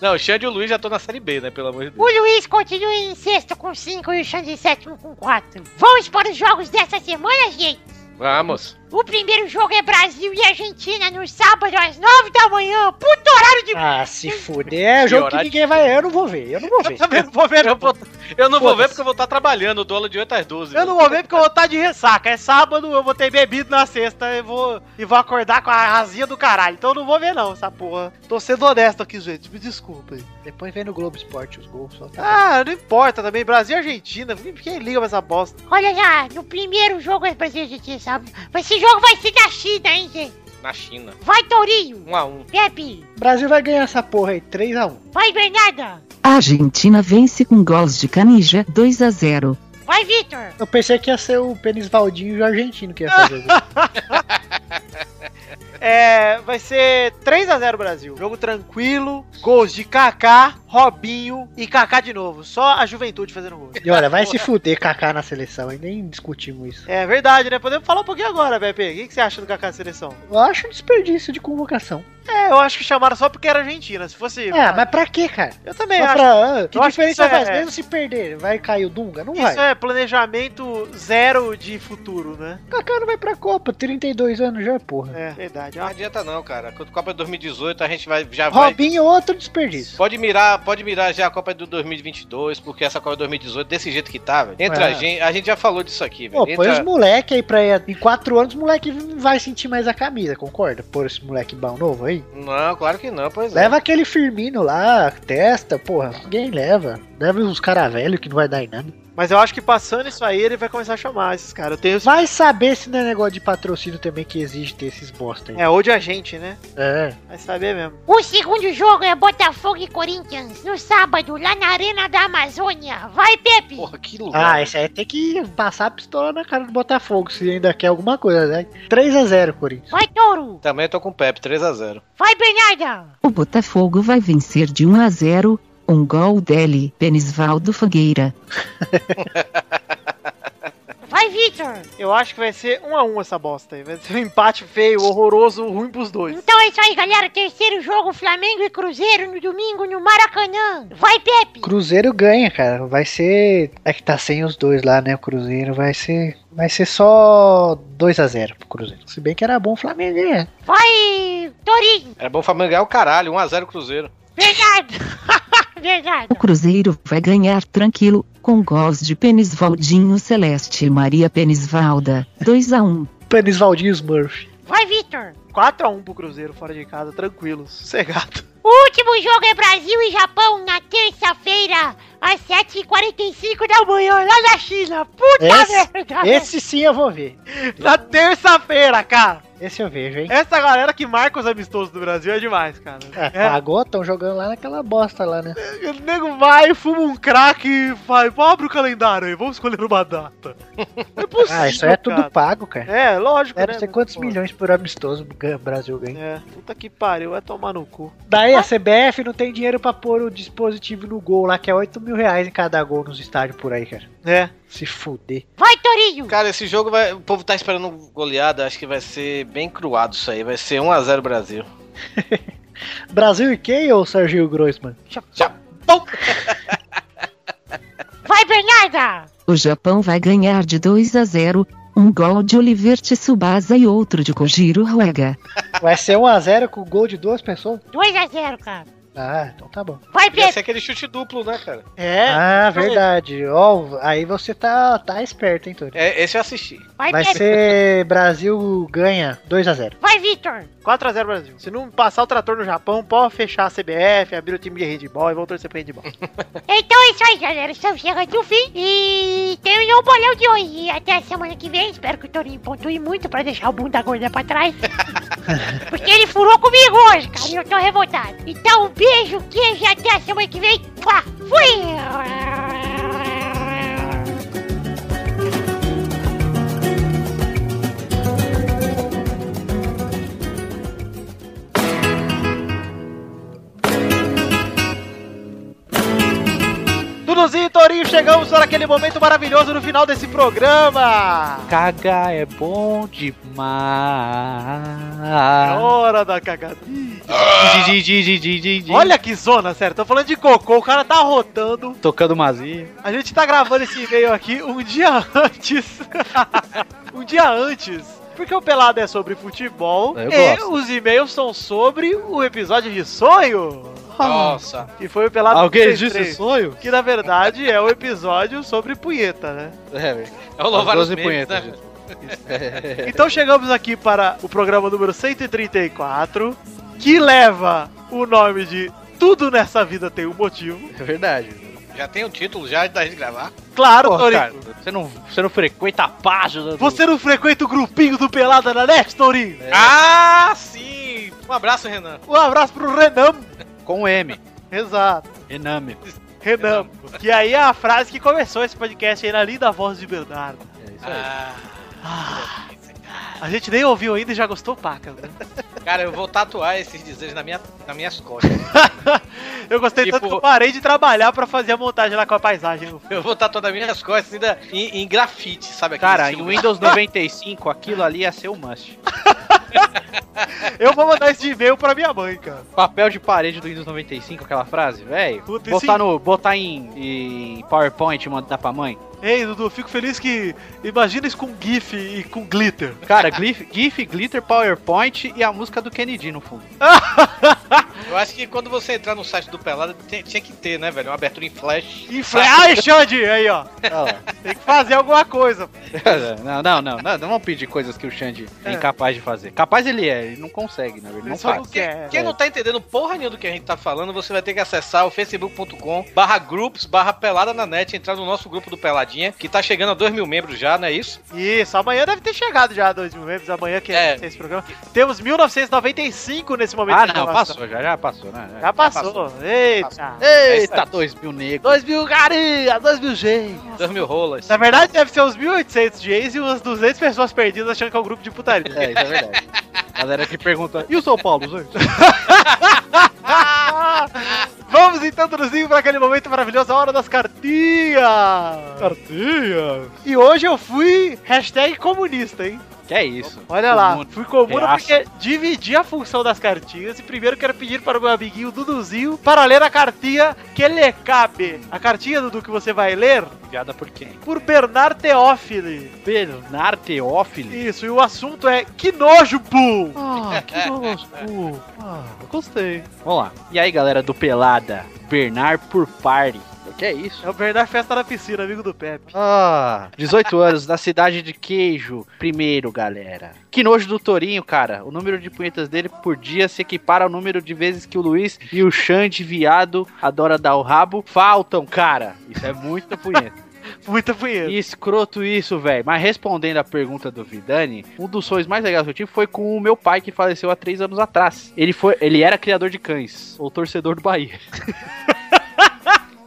Não, o Xande e o Luiz já estão na Série B, né? Pelo amor de Deus. O Luiz continua em sexto com 5 e o Xande em sétimo com 4. Vamos para os jogos dessa semana, gente? Vamos. O primeiro jogo é Brasil e Argentina no sábado às 9 da manhã. Puto horário de. Ah, se fuder. É o jogo que ninguém vai. Eu não vou ver, eu não vou ver. Também não vou ver, Eu, vou- eu não vou ver porque eu vou estar trabalhando o duelo de 8 às 12. Eu não vou ver porque eu vou estar de ressaca. É sábado, eu vou ter bebido na sexta e vou, e vou acordar com a razia do caralho. Então eu não vou ver, não, essa porra. Tô sendo honesto aqui, gente. Me desculpa aí. Depois vem no Globo Esporte os gols. Só tá. Ah, não importa também. Brasil e Argentina. Quem liga pra essa bosta? Olha lá, no primeiro jogo é Brasil e Argentina, sabe? Mas esse jogo vai ser da China, hein, gente? Na China. Vai, Tourinho. 1 a 1 Pepe. Brasil vai ganhar essa porra aí, 3x1. Vai, Bernarda. A Argentina vence com gols de Canija 2 a 0. Vai, Vitor. Eu pensei que ia ser o Pênis Valdinho e o argentino que ia fazer. É, vai ser 3x0 Brasil. Jogo tranquilo. Gols de Kaká, Robinho e Kaká de novo. Só a juventude fazendo gol. E olha, vai se fuder Kaká na seleção, e nem discutimos isso. É verdade, né? Podemos falar um pouquinho agora, Pepe. O que, que você acha do Kaká na seleção? Eu acho um desperdício de convocação. É, eu acho que chamaram só porque era Argentina. Se fosse. Ah, mas pra quê, cara? Eu também Só acho. pra, ah, que eu acho que diferença isso é- faz? Mesmo se perder, vai cair o Dunga? Não Isso vai. é planejamento zero de futuro, né? Kaká não vai pra Copa, 32 anos já, porra. É, verdade. Não Ah, adianta não, cara. Quando a Copa é 2018, a gente vai, já vai... Robinho, outro desperdício. Pode mirar, pode mirar já a Copa do 2022, porque essa Copa é 2018, desse jeito que tá, velho. Entre É. a gente, a gente já falou disso aqui, velho. Pô, põe Entra- os moleque aí pra ir. Em 4 anos, os moleque não vai sentir mais a camisa, concorda? Pôr esse moleque bom novo aí. Não, claro que não, pois é. Leva aquele Firmino lá, testa, porra. Ninguém leva. Leva uns cara velho que não vai dar em nada. Mas eu acho que passando isso aí, ele vai começar a chamar esses caras. Tenho. Vai saber se não é negócio de patrocínio também que exige ter esses bosta aí. É, ou de agente, né? É. Vai saber mesmo. O segundo jogo é Botafogo e Corinthians no sábado, lá na Arena da Amazônia. Vai, Pepe. Porra, que lugar. Ah, esse aí tem que passar a pistola na cara do Botafogo, se ainda quer alguma coisa, né? 3x0, Corinthians. Vai, Touro. Também tô com o Pepe, 3x0. Vai, Bernarda. O Botafogo vai vencer de 1 a 0. Um gol dele, Penisvaldo Fogueira. Vai, Vitor. Eu acho que vai ser um a um essa bosta aí. Vai ser um empate feio, horroroso, ruim pros dois. Então é isso aí, galera. Terceiro jogo, Flamengo e Cruzeiro no domingo no Maracanã. Vai, Pepe. Cruzeiro ganha, cara. Vai ser. É que tá sem os dois lá, né? O Cruzeiro vai ser. Vai ser só 2x0 pro Cruzeiro. Se bem que era bom o Flamengo ganhar. Vai, Torinho. Era bom o Flamengo ganhar o caralho, 1x0 Cruzeiro. Bernardo. Bernardo. O Cruzeiro vai ganhar tranquilo, com gols de Penisvaldinho Celeste e Maria Penisvalda. 2 a 1. Penisvaldinho Smurf. Vai, Vitor. 4x1 pro Cruzeiro fora de casa, tranquilo, sossegado. O último jogo é Brasil e Japão na terça-feira, às 7h45 da manhã, lá na China. Puta Esse- merda. Esse sim eu vou ver. Na terça-feira, cara. Esse eu vejo, hein? Essa galera que marca os amistosos do Brasil é demais, cara. É, É. pagou, tão jogando lá naquela bosta lá, né? O nego vai, fuma um crack e vai, abre o calendário aí, vamos escolher uma data. É possível, Ah, isso aí é tudo cara. pago, cara. É, lógico, Deve né? ser quantos pô, milhões por amistoso o Brasil ganha. É, puta que pariu, vai tomar no cu. Daí a CBF não tem dinheiro pra pôr o dispositivo no gol lá, que é 8 mil reais em cada gol nos estádios por aí, cara. É. Se fuder. Vai, Torinho. Cara, esse jogo vai. O povo tá esperando goleada, acho que vai ser bem cruado isso aí. Vai ser 1x0 Brasil. Brasil e quem ou Sergio Groisman? Japão! Vai, Bernarda. O Japão vai ganhar de 2 a 0. Um gol de Oliver Tsubasa e outro de Kojiro Ruega. Vai ser 1x0 com gol de duas pessoas? 2x0, cara. Ah, então tá bom. Vai, Pedro. ser aquele chute duplo, né, cara? É. ah, eu ver. verdade. Ó, aí você tá, tá esperto, hein, Tony? É, esse eu assisti. Vai, Vai Pedro. ser Brasil ganha 2x0. Vai, Vitor. 4x0 Brasil. Se não passar o trator no Japão, pode fechar a CBF, abrir o time de handball e vão torcer pro handball. Então é isso aí, galera. Estamos chegando ao fim. E terminou o bolão de hoje. E até a semana que vem. Espero que o Torinho pontue muito pra deixar o bunda gorda pra trás. Porque ele furou comigo hoje, cara. E eu tô revoltado. Então, beijo, queijo até semana que vem. Fui! Duduzinho e Torinho, chegamos para aquele momento maravilhoso no final desse programa. Caga é bom É demais. hora da cagadinha. Di, di, di, di, di, di. Olha que zona, sério. Tô falando de cocô, o cara tá rotando. Tocando mazinha. A gente tá gravando esse e-mail aqui um dia antes. um dia antes. Porque o Pelado é sobre futebol Eu e gosto. os e-mails são sobre o episódio de sonho. Nossa. Que foi o Pelado Alguém 33, disse sonho? Que na verdade é o episódio sobre punheta, né? É, velho. É o louvar os 12 memes, punhetas, né? gente. Então chegamos aqui para o programa número 134, que leva o nome de Tudo nessa vida tem um motivo. É verdade. Já tem o título já da gente gravar. Claro, Porra, Torinho. cara, você não, você não frequenta a página do... Você não frequenta o grupinho do Pelada na Net, Torinho? Ah, sim! Um abraço, Renan. Um abraço pro Renan. Com M. Exato. Ename. Renan. Que aí é a frase que começou esse podcast aí na linda voz de Bernardo. É isso aí. Ah, A gente nem ouviu ainda e já gostou paca. né? cara, eu vou tatuar esses dizeres na minha, nas minhas costas. Eu gostei Tipo- tanto que eu parei de trabalhar pra fazer a montagem lá com a paisagem. Eu vou tatuar nas minhas costas ainda em, em grafite, sabe? Cara, em? Windows 95, aquilo ali ia ser o must. Eu vou mandar esse e-mail pra minha mãe, cara. Papel de parede do Windows 95, aquela frase, velho. Botar, sim. no, botar em, em PowerPoint e mandar pra mãe. Ei, Dudu, fico feliz que. Imagina isso com GIF e com glitter. Cara, GIF, GIF, Glitter, PowerPoint e a música do Kennedy no fundo. Eu acho que quando você entrar no site do Pelada, tem- tinha que ter, né, velho? Uma abertura em flash. E fle- Ai, Xande! Aí, ó. Tem que fazer alguma coisa. Não, não, não, não, não vamos pedir coisas que o Xande é É. incapaz de fazer. Capaz ele é, ele não consegue, né? Ele Ele não só não faz. quer. Quem não tá entendendo porra nenhuma do que a gente tá falando, você vai ter que acessar o facebook.com barra groups barra pelada na net, entrar no nosso grupo do Peladinha, que tá chegando a 2 mil membros já, não é isso? Isso, amanhã deve ter chegado já 2 mil membros. Amanhã que é, É. esse programa. Temos 1995 nesse momento. Ah, de não, passou, já, já passou, né? Já passou. Eita. Eita, dois mil negros. 2 mil carinha, 2 mil gente. 2 mil rolas. Na verdade, deve ser uns 1.800 Jays e umas 200 pessoas perdidas achando que é um grupo de putaria. É, isso é verdade. Galera que pergunta, e o São Paulo, gente? Vamos então, Duduzinho, para aquele momento maravilhoso, a hora das cartinhas. Cartinhas. E hoje eu fui hashtag comunista, hein? Que é isso? Olha lá, Comuna. fui comuna Reaça. porque dividi a função das cartinhas e primeiro quero pedir para o meu amiguinho Duduzinho para ler a cartinha que lhe cabe. A cartinha, Dudu, que você vai ler Piada por quem? por Bernard Teófili. Bernard Teófilo? Isso, e o assunto é que nojo, Bull! Ah, que nojo. Ah, gostei. Vamos lá. E aí, galera do Pelada? Bernard por Party. Que é isso? É o Bernard Festa na Piscina, amigo do Pepe. Ah, 18 anos, da cidade de Queijo. Primeiro, galera. Que nojo do Torinho, cara. O número de punhetas dele por dia se equipara ao número de vezes que o Luiz e o Xande, viado, adora dar o rabo, faltam, cara. Isso é muita punheta. Muita punheta. Escroto isso, velho. Mas respondendo a pergunta do Vidani, um dos sonhos mais legais que eu tive foi com o meu pai, que faleceu há três anos atrás. Ele, foi, ele era criador de cães, ou torcedor do Bahia.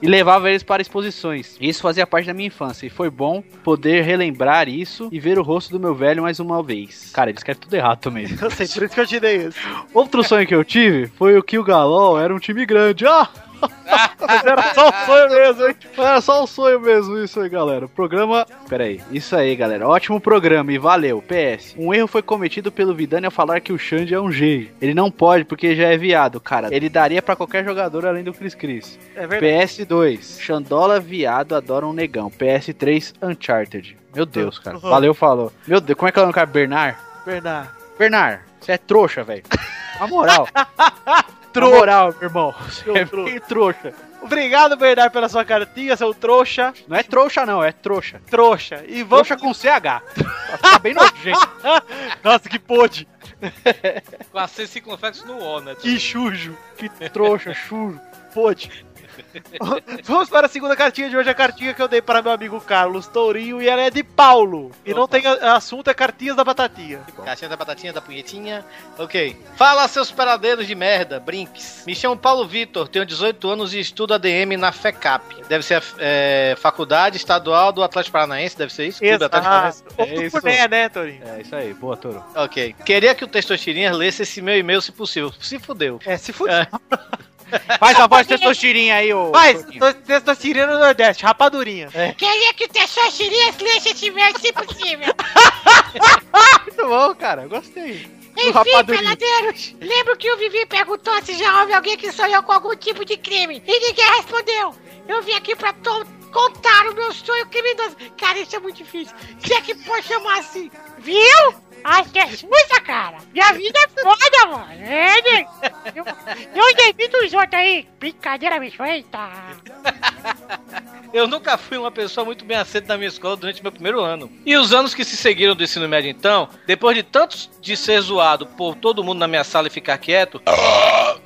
e levava eles para exposições. Isso fazia parte da minha infância e foi bom poder relembrar isso e ver o rosto do meu velho mais uma vez. Cara, ele escreve tudo errado também. Eu sei, por isso que eu te dei isso. Outro sonho que eu tive foi o que o Galol era um time grande. Ah! Mas era só um sonho mesmo, hein? Era só um sonho mesmo isso aí, galera. Programa. Pera aí. Isso aí, galera. Ótimo programa e valeu. PS. Um erro foi cometido pelo Vidani ao falar que o Xande é um G. Ele não pode porque já é viado, cara. Ele daria pra qualquer jogador além do Chris Chris. É verdade. PS2. Xandola viado adora um negão. PS3 Uncharted. Meu Deus, cara. Valeu, falou. Meu Deus, como é que é o nome cara? Bernard? Bernard. Bernard, você é trouxa, velho. Na moral. trouxa. moral, meu irmão. Você Seu é trouxa. Obrigado, Bernardo, pela sua cartinha, seu trouxa. Não é trouxa, não, é trouxa. Trouxa. E vamos. Trouxa com CH. Tá bem nojento. Nossa, que pôde. Com a C circunflexo no O, né? Que chujo. Que trouxa, chulo. Pôde. Vamos para a segunda cartinha de hoje, a cartinha que eu dei para meu amigo Carlos Tourinho e ela é de Paulo. E não tem assunto, é cartinhas da batatinha. Caixinha da batatinha, da punhetinha. Ok. Fala, seus peladeiros de merda, brinks. Me chamo Paulo Vitor, tenho 18 anos e estudo ADM na FECAP. Deve ser a é, Faculdade Estadual do Atlético Paranaense, deve ser isso? Clube Atlético Paranaense. É isso. Né, Tourinho? É isso aí, boa, Toro. Ok. Queria que o Testosterinha lesse esse meu e-mail, se possível. Se fudeu. É, se fuder. Faz a voz de testosterinha aí, ô. Faz, Torinho. testosterona no Nordeste, rapadurinha. Queria que o Tessachirias lesse esse meu, se possível. Muito bom, cara. Gostei. Enfim, peladeiros, lembro que o Vivi perguntou se já houve alguém que sonhou com algum tipo de crime e ninguém respondeu. Eu vim aqui pra contar o meu sonho criminoso. Cara, isso é muito difícil. Se é que pode chamar assim, viu? Acho que é cara. Minha vida é foda, mano. É, né? Eu, eu devido os outros aí. Brincadeira me feita. Eu nunca fui uma pessoa muito bem aceita na minha escola durante meu primeiro ano. E os anos que se seguiram do ensino médio então, depois de tantos de ser zoado por todo mundo na minha sala e ficar quieto,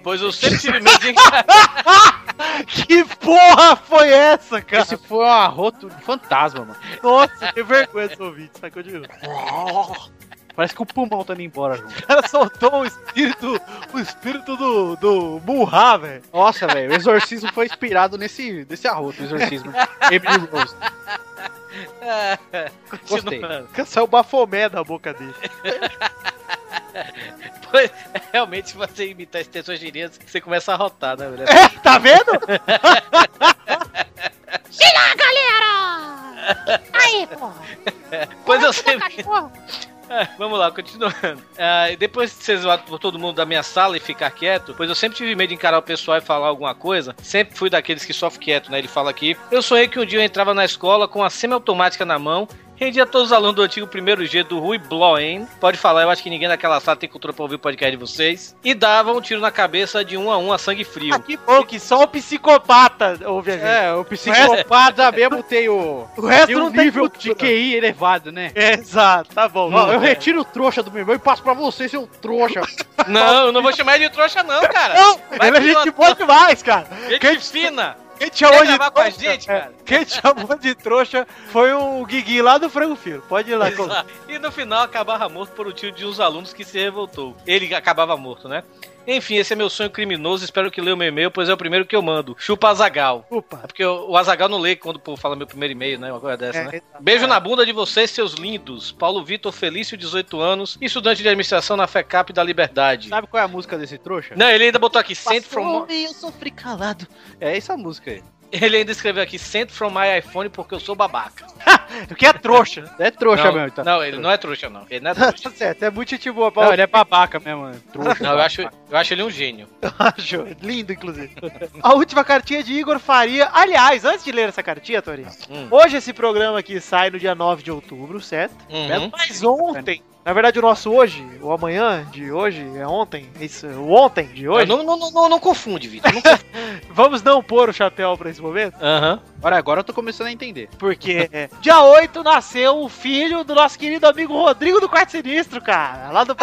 pois eu sempre tive medo de Que porra foi essa, cara? Esse foi um arroto de fantasma, mano. Nossa, que vergonha esse ouvinte, sacou de novo. Parece que o pulmão tá indo embora cara soltou o espírito, o espírito do, do Murra, velho. Nossa, velho, o exorcismo foi inspirado nesse, nesse arroto, o exorcismo. Emily Rose. Gostei. Continuando. Saiu bafomé da boca dele. Pois, realmente, se você imitar esse testosterinhas, você começa a rotar, né, velho? É, tá vendo? Se lá, galera! Aí, pô. Pois eu Vamos pro sempre... É, vamos lá, continuando. E depois de ser zoado por todo mundo da minha sala e ficar quieto, pois eu sempre tive medo de encarar o pessoal e falar alguma coisa, sempre fui daqueles que sofrem quieto, né? Ele fala aqui. Eu sonhei que um dia eu entrava na escola com a semiautomática na mão. Rendia todos os alunos do antigo primeiro G do Rui Bloen. Pode falar, eu acho que ninguém daquela sala tem cultura pra ouvir o podcast de vocês. E dava um tiro na cabeça de um a um a sangue frio. Ah, que bom que só o psicopata ouve a gente. É, o psicopata mesmo tem o, O resto tem um não tem nível de cultura. QI elevado, né? Exato, tá bom. Ó, eu retiro o trouxa do meu irmão e passo pra você, seu trouxa. Não, eu não vou chamar ele de trouxa, não, cara. Não, Vai ele é gente boa demais, cara. Gente Quem- fina. Quem te chamou de com trouxa, gente, é? Quem te chamou de trouxa foi o Guigui lá do Frango Filho. Pode ir lá. Exato. E no final acabava morto por um tiro de uns alunos que se revoltou. Ele acabava morto, né? Enfim, esse é meu sonho criminoso. Espero que leia o meu e-mail, pois é o primeiro que eu mando. Chupa Azagal. É porque o Azagal não lê quando o povo fala meu primeiro e-mail, né? Uma coisa dessa, É, né? exato. Beijo na bunda de vocês, seus lindos. Paulo Vitor Felício, 18 anos, estudante de administração na FECAP da Liberdade. Sabe qual é a música desse trouxa? Não, ele ainda botou aqui, sent from... e eu sofri calado. É essa música aí. Ele ainda escreveu aqui, sent from my iPhone porque eu sou babaca. Porque é trouxa. É trouxa não, mesmo, então. não, ele não é trouxa, não. Ele não é trouxa. Tá certo, é muito gente boa, Não, ele é babaca mesmo, é trouxa. Não, eu acho, eu acho ele um gênio. Acho lindo, inclusive. A última cartinha de Igor Faria. Aliás, antes de ler essa cartinha, Torinho, Hum. hoje esse programa aqui sai no dia 9 de outubro, certo? Uhum. Mas ontem, na verdade o nosso hoje, o amanhã de hoje, é ontem, isso, o ontem de hoje, Não, não, não, não, não confunde, Vitor. não confunde. vamos não pôr o chapéu pra esse momento? Aham. Agora, agora eu tô começando a entender. Porque é, dia 8 nasceu o filho do nosso querido amigo Rodrigo do Quarto Sinistro, cara, lá do...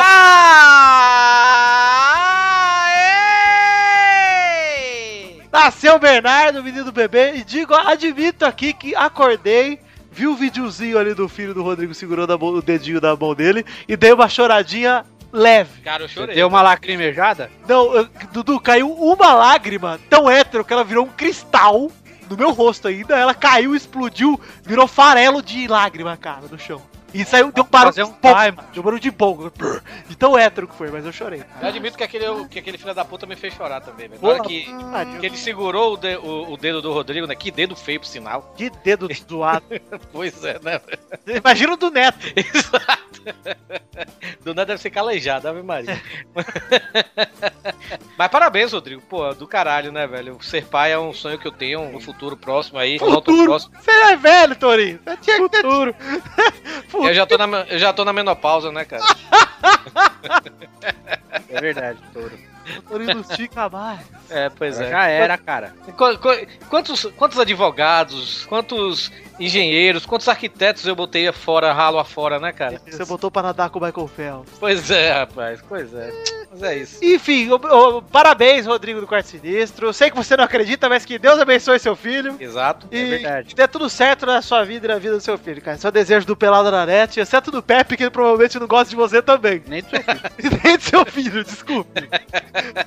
Nasceu o Bernardo, menino bebê, e digo, admito aqui que acordei, vi o videozinho ali do filho do Rodrigo segurando a mão- o dedinho da mão dele e dei uma choradinha leve. Cara, eu Você chorei. deu uma lacrimejada? Não, eu- Dudu, caiu uma lágrima tão hétero que ela virou um cristal no meu rosto ainda, ela caiu, explodiu, virou farelo de lágrima, cara, no chão. E saiu, deu um barulho um de pouco, time. deu um barulho de pouco, de tão hétero que foi, mas eu chorei. Eu admito que aquele, que aquele filho da puta me fez chorar também, velho. Na Porra, hora que, pariu. que ele segurou o, de- o- o dedo do Rodrigo, né? Que dedo feio pro sinal. Que dedo zoado. Pois é, né? Imagina o do Neto. Exato. Do nada deve ser calejado, Ave Maria. Mas parabéns, Rodrigo. Pô, do caralho, né, velho? Ser pai é um sonho que eu tenho no futuro próximo aí. Futuro. próximo. Você é velho, Torinho. Você tinha que Eu já, tô na, eu já tô na menopausa, né, cara? É verdade, touro. O Torinho não estica mais. É, pois é. Já era, cara. Qu- qu- Quantos, quantos advogados, quantos engenheiros, quantos arquitetos eu botei fora, ralo afora, né, cara? Você botou pra nadar com o Michael Phelps. Pois é, rapaz, pois é. Mas é isso. Enfim, ô, ô, parabéns, Rodrigo do Quarto Sinistro. Eu sei que você não acredita, mas que Deus abençoe seu filho. Exato. E É verdade. que dê tudo certo na sua vida e na vida do seu filho, cara. Só desejo do Pelado na net, exceto do Pepe, que ele provavelmente não gosta de você também. Nem do seu filho. Nem do seu filho, desculpe.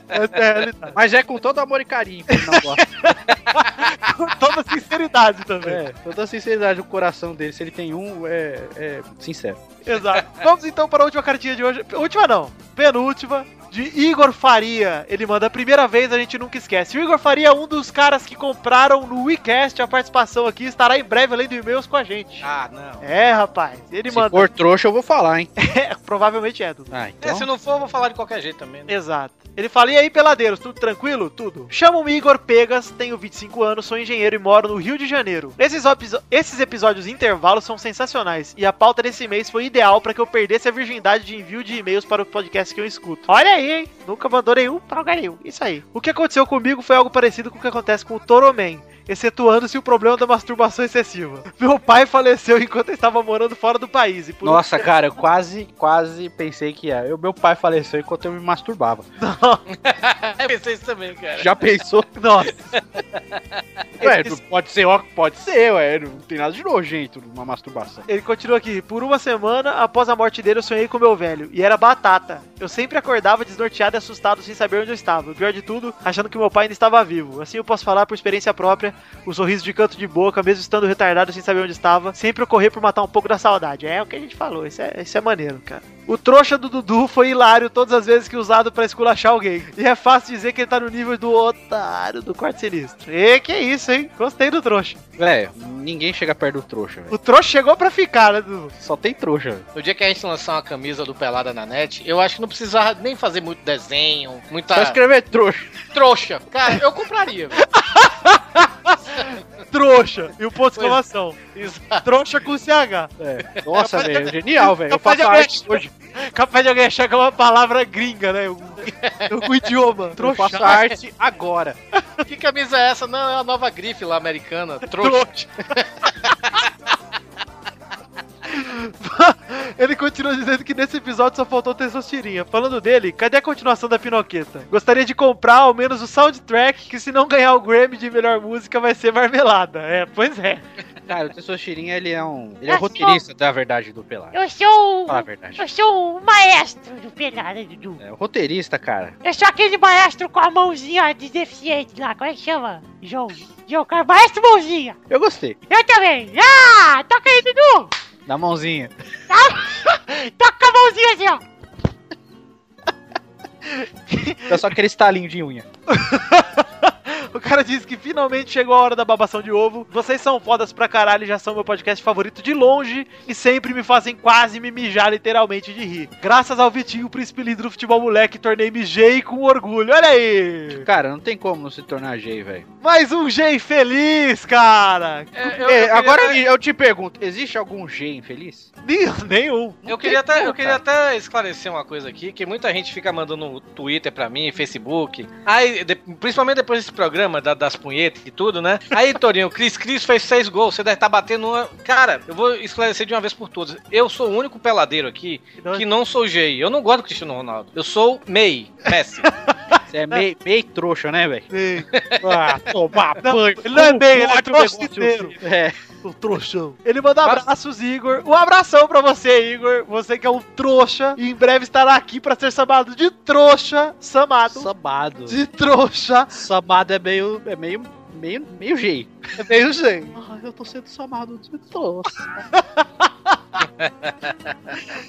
Essa é a realidade. Mas é com todo amor e carinho que ele não gosta. Com toda sinceridade também. É, toda sinceridade do coração dele, se ele tem um, é, é sincero. Exato. Vamos então para a última cartinha de hoje. Última não, penúltima. De Igor Faria. Ele manda a primeira vez, a gente nunca esquece. O Igor Faria é um dos caras que compraram no WeCast a participação aqui. Estará em breve lendo e-mails com a gente. Ah, não. É, rapaz. Ele Se manda. for trouxa, eu vou falar, hein? É, provavelmente é, Dudu. Ah, É, então. se não for, eu vou falar de qualquer jeito também. Né? Exato. Ele fala, e aí, peladeiros, tudo tranquilo? Tudo. Chamo-me Igor Pegas, tenho 25 anos, sou engenheiro e moro no Rio de Janeiro. Esses, esses episódios intervalos são sensacionais, e a pauta desse mês foi ideal para que eu perdesse a virgindade de envio de e-mails para o podcast que eu escuto. Olha aí, hein? Nunca mandou nenhum pra lugar nenhum. Isso aí. O que aconteceu comigo foi algo parecido com o que acontece com o Toroman. Excetuando-se o problema da masturbação excessiva. Meu pai faleceu enquanto eu estava morando fora do país. E por Nossa, cara, eu quase, quase pensei que ia. Eu, meu pai faleceu enquanto eu me masturbava. Eu pensei isso também, cara. Já pensou? Nossa. Ué, não pode ser, ó, pode ser, ué. Não tem nada de nojento numa masturbação. Ele continua aqui. Por uma semana após a morte dele, eu sonhei com meu velho. E era batata. Eu sempre acordava desnorteado e assustado sem saber onde eu estava. O pior de tudo, achando que meu pai ainda estava vivo. Assim eu posso falar por experiência própria. O sorriso de canto de boca, mesmo estando retardado sem saber onde estava, sempre ocorrer por matar um pouco da saudade. É o que a gente falou. Isso é, isso é maneiro, cara. O trouxa do Dudu foi hilário todas as vezes que usado pra esculachar alguém. E é fácil dizer que ele tá no nível do otário do quarto sinistro. E que isso, hein? Gostei do trouxa. É, ninguém chega perto do trouxa, velho. O trouxa chegou pra ficar, né, Dudu? Só tem trouxa, velho. No dia que a gente lançar uma camisa do Pelada na net, eu acho que não precisava nem fazer muito desenho, muita Só escrever trouxa. trouxa. Cara, eu compraria, velho. Trouxa. E o ponto de exclamação. Exato. Trouxa com CH. É. Nossa, velho, genial, velho. Eu Capaz de faço alguém- arte hoje. Capaz de alguém achar que é uma palavra gringa, né? Um, um idioma. Eu faço Trouxa. arte agora. Que camisa é essa? Não, é a nova grife lá americana. Trouxa. Trouxa. Continua dizendo que nesse episódio só faltou Testosterinha. Falando dele, cadê a continuação da Pinoqueta? Gostaria de comprar ao menos o soundtrack, que se não ganhar o Grammy de melhor música vai ser marmelada. É, pois é. Cara, o Tessoxirinha, ele é um. Ele é Eu o roteirista da verdade do Pelado. Eu sou. Fala a verdade. Eu sou o maestro do pelado, Dudu. É, o roteirista, cara. Eu sou aquele maestro com a mãozinha de deficiente lá. Como é que chama? João. João, cara, maestro mãozinha. Eu gostei. Eu também. Ah, toca aí, Dudu. Da mãozinha. Toca a mãozinha assim, ó. É só aquele estalinho de unha. O cara disse que finalmente chegou a hora da babação de ovo. Vocês são fodas pra caralho e já são meu podcast favorito de longe e sempre me fazem quase me mijar literalmente de rir. Graças ao Vitinho, o príncipe lindo do futebol moleque, tornei mijei com orgulho. Olha aí! Cara, não tem como não se tornar gay, velho. Mais um G feliz, cara! É, eu- eu É, queria agora até- eu te pergunto, existe algum gay infeliz? Nem- Nenhum. Eu queria, até, eu queria até esclarecer uma coisa aqui, que muita gente fica mandando no Twitter pra mim, Facebook. Aí, de- principalmente depois desse programa da- das punhetas e tudo, né? Aí, Torinho, o Cris Cris fez seis gols, você deve estar batendo uma. Cara, eu vou esclarecer de uma vez por todas. Eu sou o único peladeiro aqui que não sou gay. Eu não gosto do Cristiano Ronaldo. Eu sou Mei, Messi. Você é meio, meio trouxa, né, velho? Ah, tomar Não, banho. ele não é meio, ele é assim? É. O trouxão. Ele manda abraços, Igor. Um abração pra você, Igor. Você que é um trouxa e em breve estará aqui pra ser chamado de trouxa. Samado. Samado. De trouxa. Samado é meio. É meio. meio. meio gay. É meio jeito. Ah, eu tô sendo chamado de trouxa.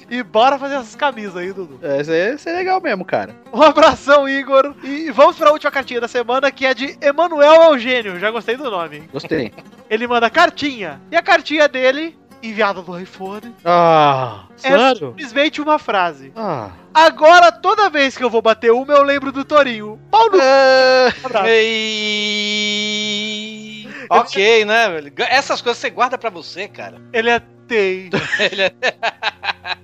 E bora fazer essas camisas aí, Dudu. É, isso aí isso é legal mesmo, cara. Um abração, Igor. E vamos pra última cartinha da semana, que é de Emanuel Eugênio. Já gostei do nome. hein? Gostei. Ele manda cartinha. E a cartinha dele, enviada do iPhone, Ah, é sério? simplesmente uma frase. Ah. Agora, toda vez que eu vou bater uma, eu lembro do Torinho. Pau no. Ei... Ok, né, velho? Essas coisas você guarda pra você, cara. Ele é. Ele é-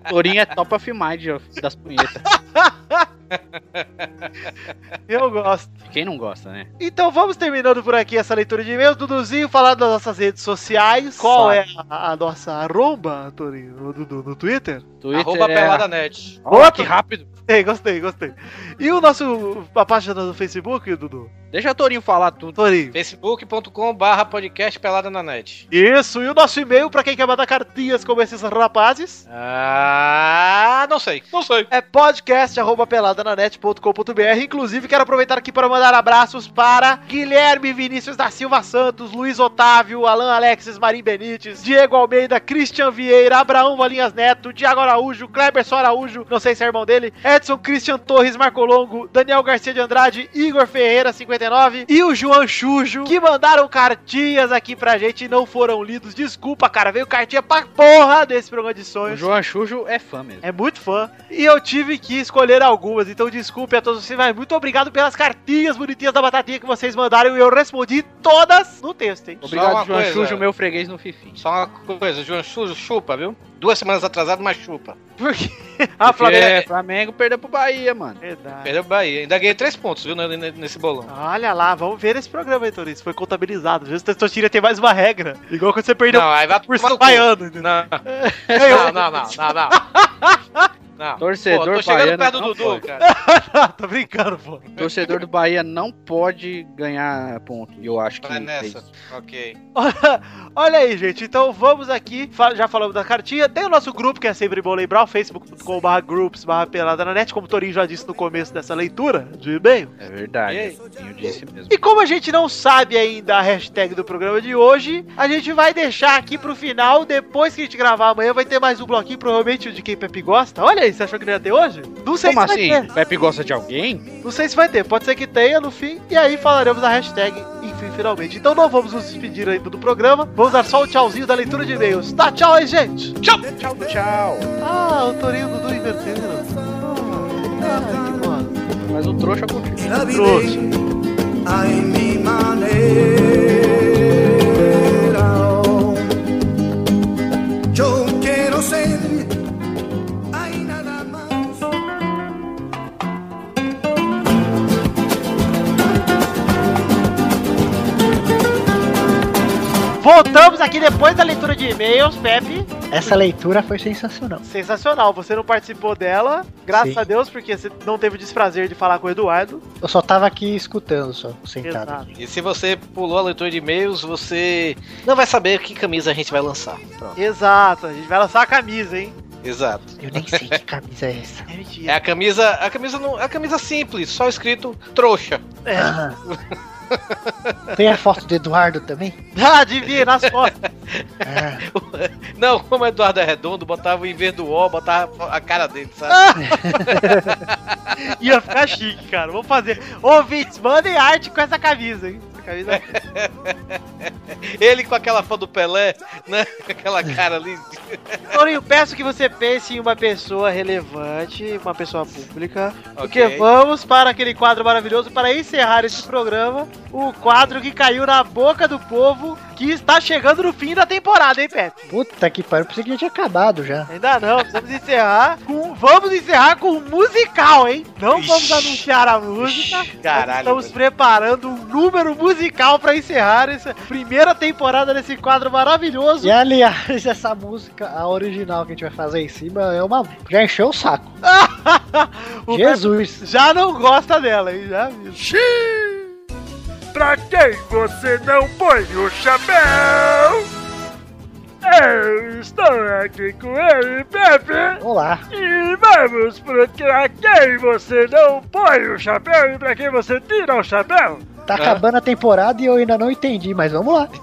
Torinho é top of mind das punhetas. Eu gosto. Quem não gosta, né? Então vamos terminando por aqui essa leitura de e-mails. Duduzinho, falar das nossas redes sociais. Qual Fala. é a, a nossa arromba, Torinho, Dudu, no Twitter? Twitter Arroba é... pelada net. Ó, que rápido. Gostei, gostei, gostei. E o nosso, a página do Facebook, Dudu? Deixa o Torinho falar tudo. Torinho. facebook.com barra podcast pelada na net. Isso, e o nosso e-mail pra quem quer mandar cartinhas como esses rapazes Ah, não sei, não sei. é podcast.peladananet.com.br. Inclusive, quero aproveitar aqui para mandar abraços para Guilherme Vinícius da Silva Santos, Luiz Otávio, Alan Alexis, Marim Benites, Diego Almeida, Christian Vieira, Abraão Valinhas Neto, Diago Araújo, Kleberson Araújo, não sei se é irmão dele, Edson Christian Torres Marco Longo, Daniel Garcia de Andrade, Igor Ferreira, 59, e o João Chujo, que mandaram cartinhas aqui pra gente e não foram lidos. Desculpa, cara, veio cartinha pra porra desse programa de O sonhos. João Xujo é fã mesmo. É muito fã. E eu tive que escolher algumas. Então desculpe a todos vocês, mas muito obrigado pelas cartinhas bonitinhas da batatinha que vocês mandaram. E eu respondi todas no texto, hein? Obrigado, João coisa. Xujo, meu freguês no Fifi. Só uma coisa, João Chujo, chupa, viu? Duas semanas atrasado, mas chupa. Porque. Ah, Porque Flamengo. Flamengo perdeu pro Bahia, mano. Verdade. Perdeu o Bahia. Ainda ganhei três pontos, viu, nesse bolão. Olha lá, vamos ver esse programa, Heitor. Isso foi contabilizado. Às vezes o Testosterona tem mais uma regra. Igual quando você perdeu Não, aí vai por cu. baiano. Não, não, não, não, não, não. Não. Torcedor Pô, tô chegando perto do Dudu, pode. cara. Tô brincando, pô. Torcedor do Bahia não pode ganhar ponto. E eu acho que Vai é nessa. isso. Ok. Olha, aí, gente. Então vamos aqui. Já falamos da cartinha. Tem o nosso grupo, que é sempre bom lembrar, o facebook.com.br groups pelada na net, como o Torinho já disse no começo dessa leitura de e-mail. É verdade. E? Eu disse mesmo. E como a gente não sabe ainda a hashtag do programa de hoje, a gente vai deixar aqui pro final. Depois que a gente gravar amanhã, vai ter mais um bloquinho, provavelmente o de quem Pepe gosta. Olha aí, você achou que não ia ter hoje? Não sei Como se assim? vai ter. Pepe gosta de alguém? Não sei se vai ter. Pode ser que tenha no fim. E aí falaremos a hashtag, enfim, finalmente. Então não vamos nos despedir ainda do programa. Vamos dar só o tchauzinho da leitura de e-mails. Tá, tchau aí, gente. Tchau, tchau, tchau. Ah, o Torinho Dudu inverteram. Ah, que. Mas o trouxa continua. La Trouxa. viviré a mi manera. Yo quiero ser. Voltamos aqui depois da leitura de e-mails, Pepe. Essa leitura foi sensacional. Sensacional, você não participou dela, graças Sim. a Deus, porque você não teve o desprazer de falar com o Eduardo. Eu só tava aqui escutando, só, sentado. Exato. E se você pulou a leitura de e-mails, você não vai saber que camisa a gente vai lançar. Pronto. Exato, a gente vai lançar a camisa, hein? Exato. Eu nem sei que camisa é essa. É. É a camisa, a camisa não, a camisa simples, só escrito trouxa. É. Ah. Tem a foto do Eduardo também? Ah, adivinha, nas fotos. Ah, Não, como o Eduardo é redondo, botava em vez do O, botava a cara dele, sabe? Ia ficar chique, cara. Vamos fazer. Ouvintes, mandem arte com essa camisa, hein? Camisa Ele com aquela foto do Pelé, né? Aquela cara ali. Torinho, peço que você pense em uma pessoa relevante, uma pessoa pública. Porque Ok. vamos para aquele quadro maravilhoso para encerrar esse programa. O quadro que caiu na boca do povo, que está chegando no fim da temporada, hein, Pepe? puta que pariu, pensei que já tinha acabado já. Ainda não, precisamos encerrar com. Vamos encerrar com um musical, hein? Não vamos Ixi. anunciar a música. Ixi, caralho, Estamos preparando um número musical para encerrar essa primeira temporada desse quadro maravilhoso. E aliás, essa música, a original que a gente vai fazer em cima, é uma. Já encheu o saco. O Jesus. já não gosta dela, hein? Já viu. Pra quem você não põe o chapéu? Eu estou aqui com ele, Pepe. Olá. E vamos pra quem você não põe o chapéu e pra quem você tira o chapéu? Tá acabando a temporada e eu ainda não entendi, mas vamos lá.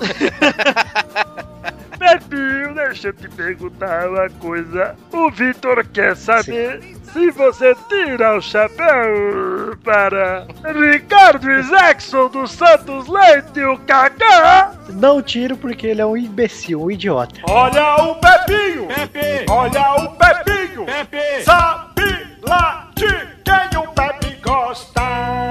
Pepinho, deixa eu te perguntar uma coisa. O Vitor quer saber se você tira o chapéu para Ricardo Isaacson dos Santos Leite, o Kaká. Não tiro porque ele é um imbecil, um idiota. Olha o Pepinho! Pepe! Olha o Pepinho! Pepe! Sabe lá de quem o Pepe gosta!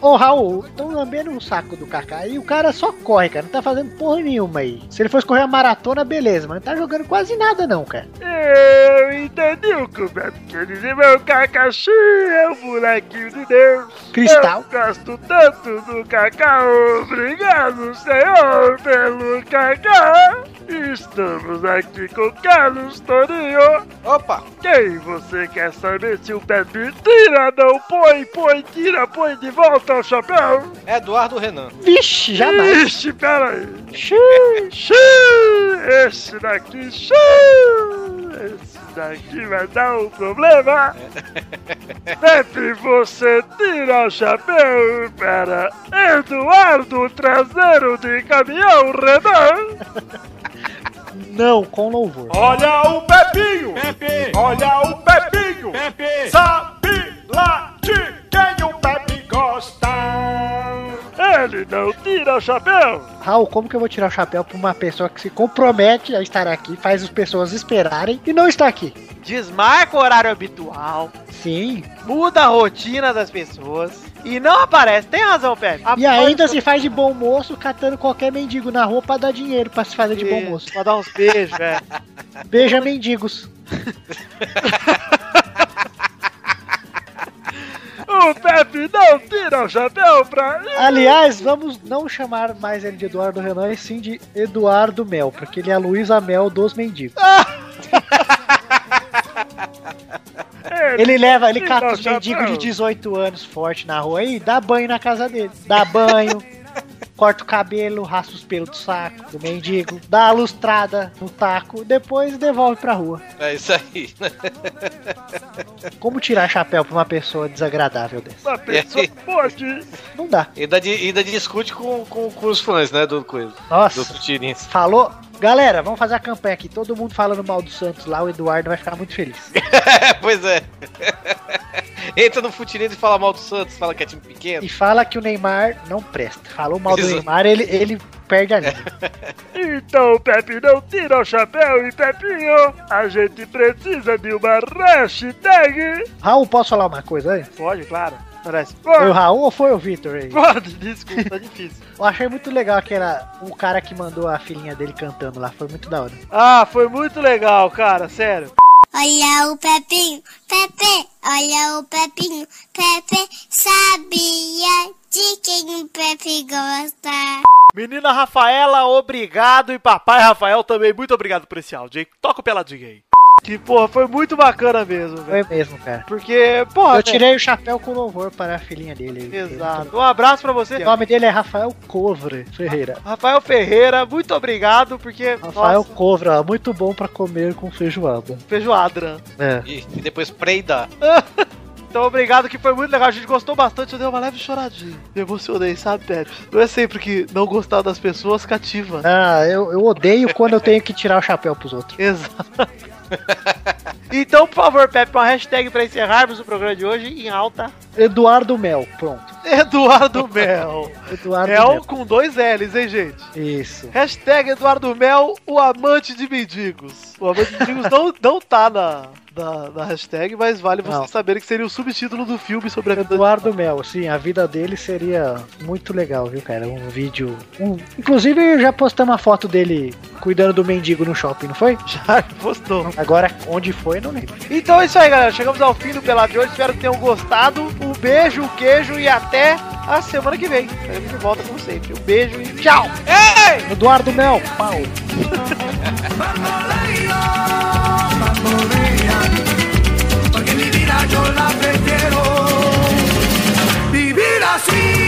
Ô Raul, então lambendo o saco do Kaká. E o cara só corre, cara. Não tá fazendo porra nenhuma aí. Se ele fosse correr a maratona, beleza. Mas não tá jogando quase nada, não, cara. Eu entendi o que o Beto quer dizer. Meu Kakashi é o molequinho de Deus. Cristal. Eu gosto tanto do Kaká. Obrigado, Senhor, pelo Kaká. Estamos aqui com Carlos Torinho. Opa! Quem você quer saber se o Pepe tira, não põe, põe, tira, põe de volta o chapéu? Eduardo Renan. Vixe, jamais. Ixi, peraí. Xiii. Xiii, esse daqui, xiii, esse daqui vai dar um problema. Pepe, você tira o chapéu para Eduardo Traseiro de Caminhão Renan. Não, com louvor. Olha o Pepinho! Pepe! Olha o Pepinho! Pepe! Sabe o Pepe gosta! Ele não tira o chapéu! Raul, como que eu vou tirar o chapéu pra uma pessoa que se compromete a estar aqui, faz as pessoas esperarem e não está aqui? Desmarca o horário habitual, Sim. muda a rotina das pessoas e não aparece. Tem razão, Pepe. E ainda se faz de bom moço catando qualquer mendigo na rua pra dar dinheiro pra se fazer de bom moço. Pra dar uns beijos, é. Beija mendigos. O Pepe não tira o chapéu pra. Aliás, vamos não chamar mais ele de Eduardo Renan, e sim de Eduardo Mel, porque ele é a Luísa Mel dos mendigos. Ele leva, ele cata os mendigos de chapéu. 18 anos forte na rua e dá banho na casa dele. Dá banho, corta o cabelo, raspa os pelos do saco do mendigo, dá a lustrada no taco, depois devolve pra rua. É isso aí. Como tirar chapéu pra uma pessoa desagradável dessa? Uma pessoa pode. Não dá. ainda, ainda discute com, com, com os fãs, né? Do coisa. Do Nossa, Futirins. falou. Galera, vamos fazer a campanha aqui. Todo mundo falando mal do Santos lá, o Eduardo vai ficar muito feliz. pois é. Entra no Futirins e fala mal do Santos, fala que é time pequeno. E fala que o Neymar não presta. Falou mal do Isso. Neymar, ele, ele perde a linha. Então, Pepe não tira o chapéu e Pepinho, a gente precisa de uma hashtag. Raul, posso falar uma coisa aí? Pode, claro. Parece. Foi o Raul ou foi o Vitor aí? Pode, desculpa, tá difícil. Eu achei muito legal aquela. O cara que mandou a filhinha dele cantando lá. Foi muito da hora. Ah, foi muito legal, cara, sério. Olha o Pepinho, Pepe, olha o Pepinho, Pepe, sabia de quem o Pepe gosta. Menina Rafaela, obrigado. E papai Rafael também, muito obrigado por esse áudio, hein? Toca o peladinho aí. Que, porra, foi muito bacana mesmo, velho. Foi mesmo, cara. Porque, porra, Eu tirei o chapéu com louvor para a filhinha dele. Exato. Um abraço pra você. O nome dele é Rafael Covre Ferreira. Rafael Ferreira, muito obrigado, porque. Rafael nossa, Covre, ó, muito bom pra comer com feijoada. feijoada. É. E, e depois preida. Então, obrigado, que foi muito legal. A gente gostou bastante. Eu dei uma leve choradinha. Me emocionei, sabe, Pepe? Não é sempre que não gostar das pessoas cativa. Ah, eu, eu odeio quando eu tenho que tirar o chapéu pros outros. Exato. então, por favor, Pepe, uma hashtag pra encerrarmos o programa de hoje em alta. Eduardo Mel, pronto. Eduardo Mel. Eduardo Mel Mel. com dois L's, hein, gente? Isso. Hashtag Eduardo Mel, o amante de mendigos. O amante de mendigos não, não tá na, na, na hashtag, mas vale vocês Não. saberem que seria o subtítulo do filme sobre a vida Eduardo Mel, sim, a vida dele seria muito legal, viu, cara? Um vídeo. um- Inclusive, já postamos uma foto dele cuidando do mendigo no shopping, não foi? Já postou. Agora, onde foi, não lembro. Então é isso aí, galera. Chegamos ao fim do Pelado de hoje. Espero que tenham gostado. Um beijo, um queijo e até a semana que vem. Estaremos de volta como sempre. Um beijo e tchau! Eduardo Mel, pau. porque mi vida yo la prefiero vivir así.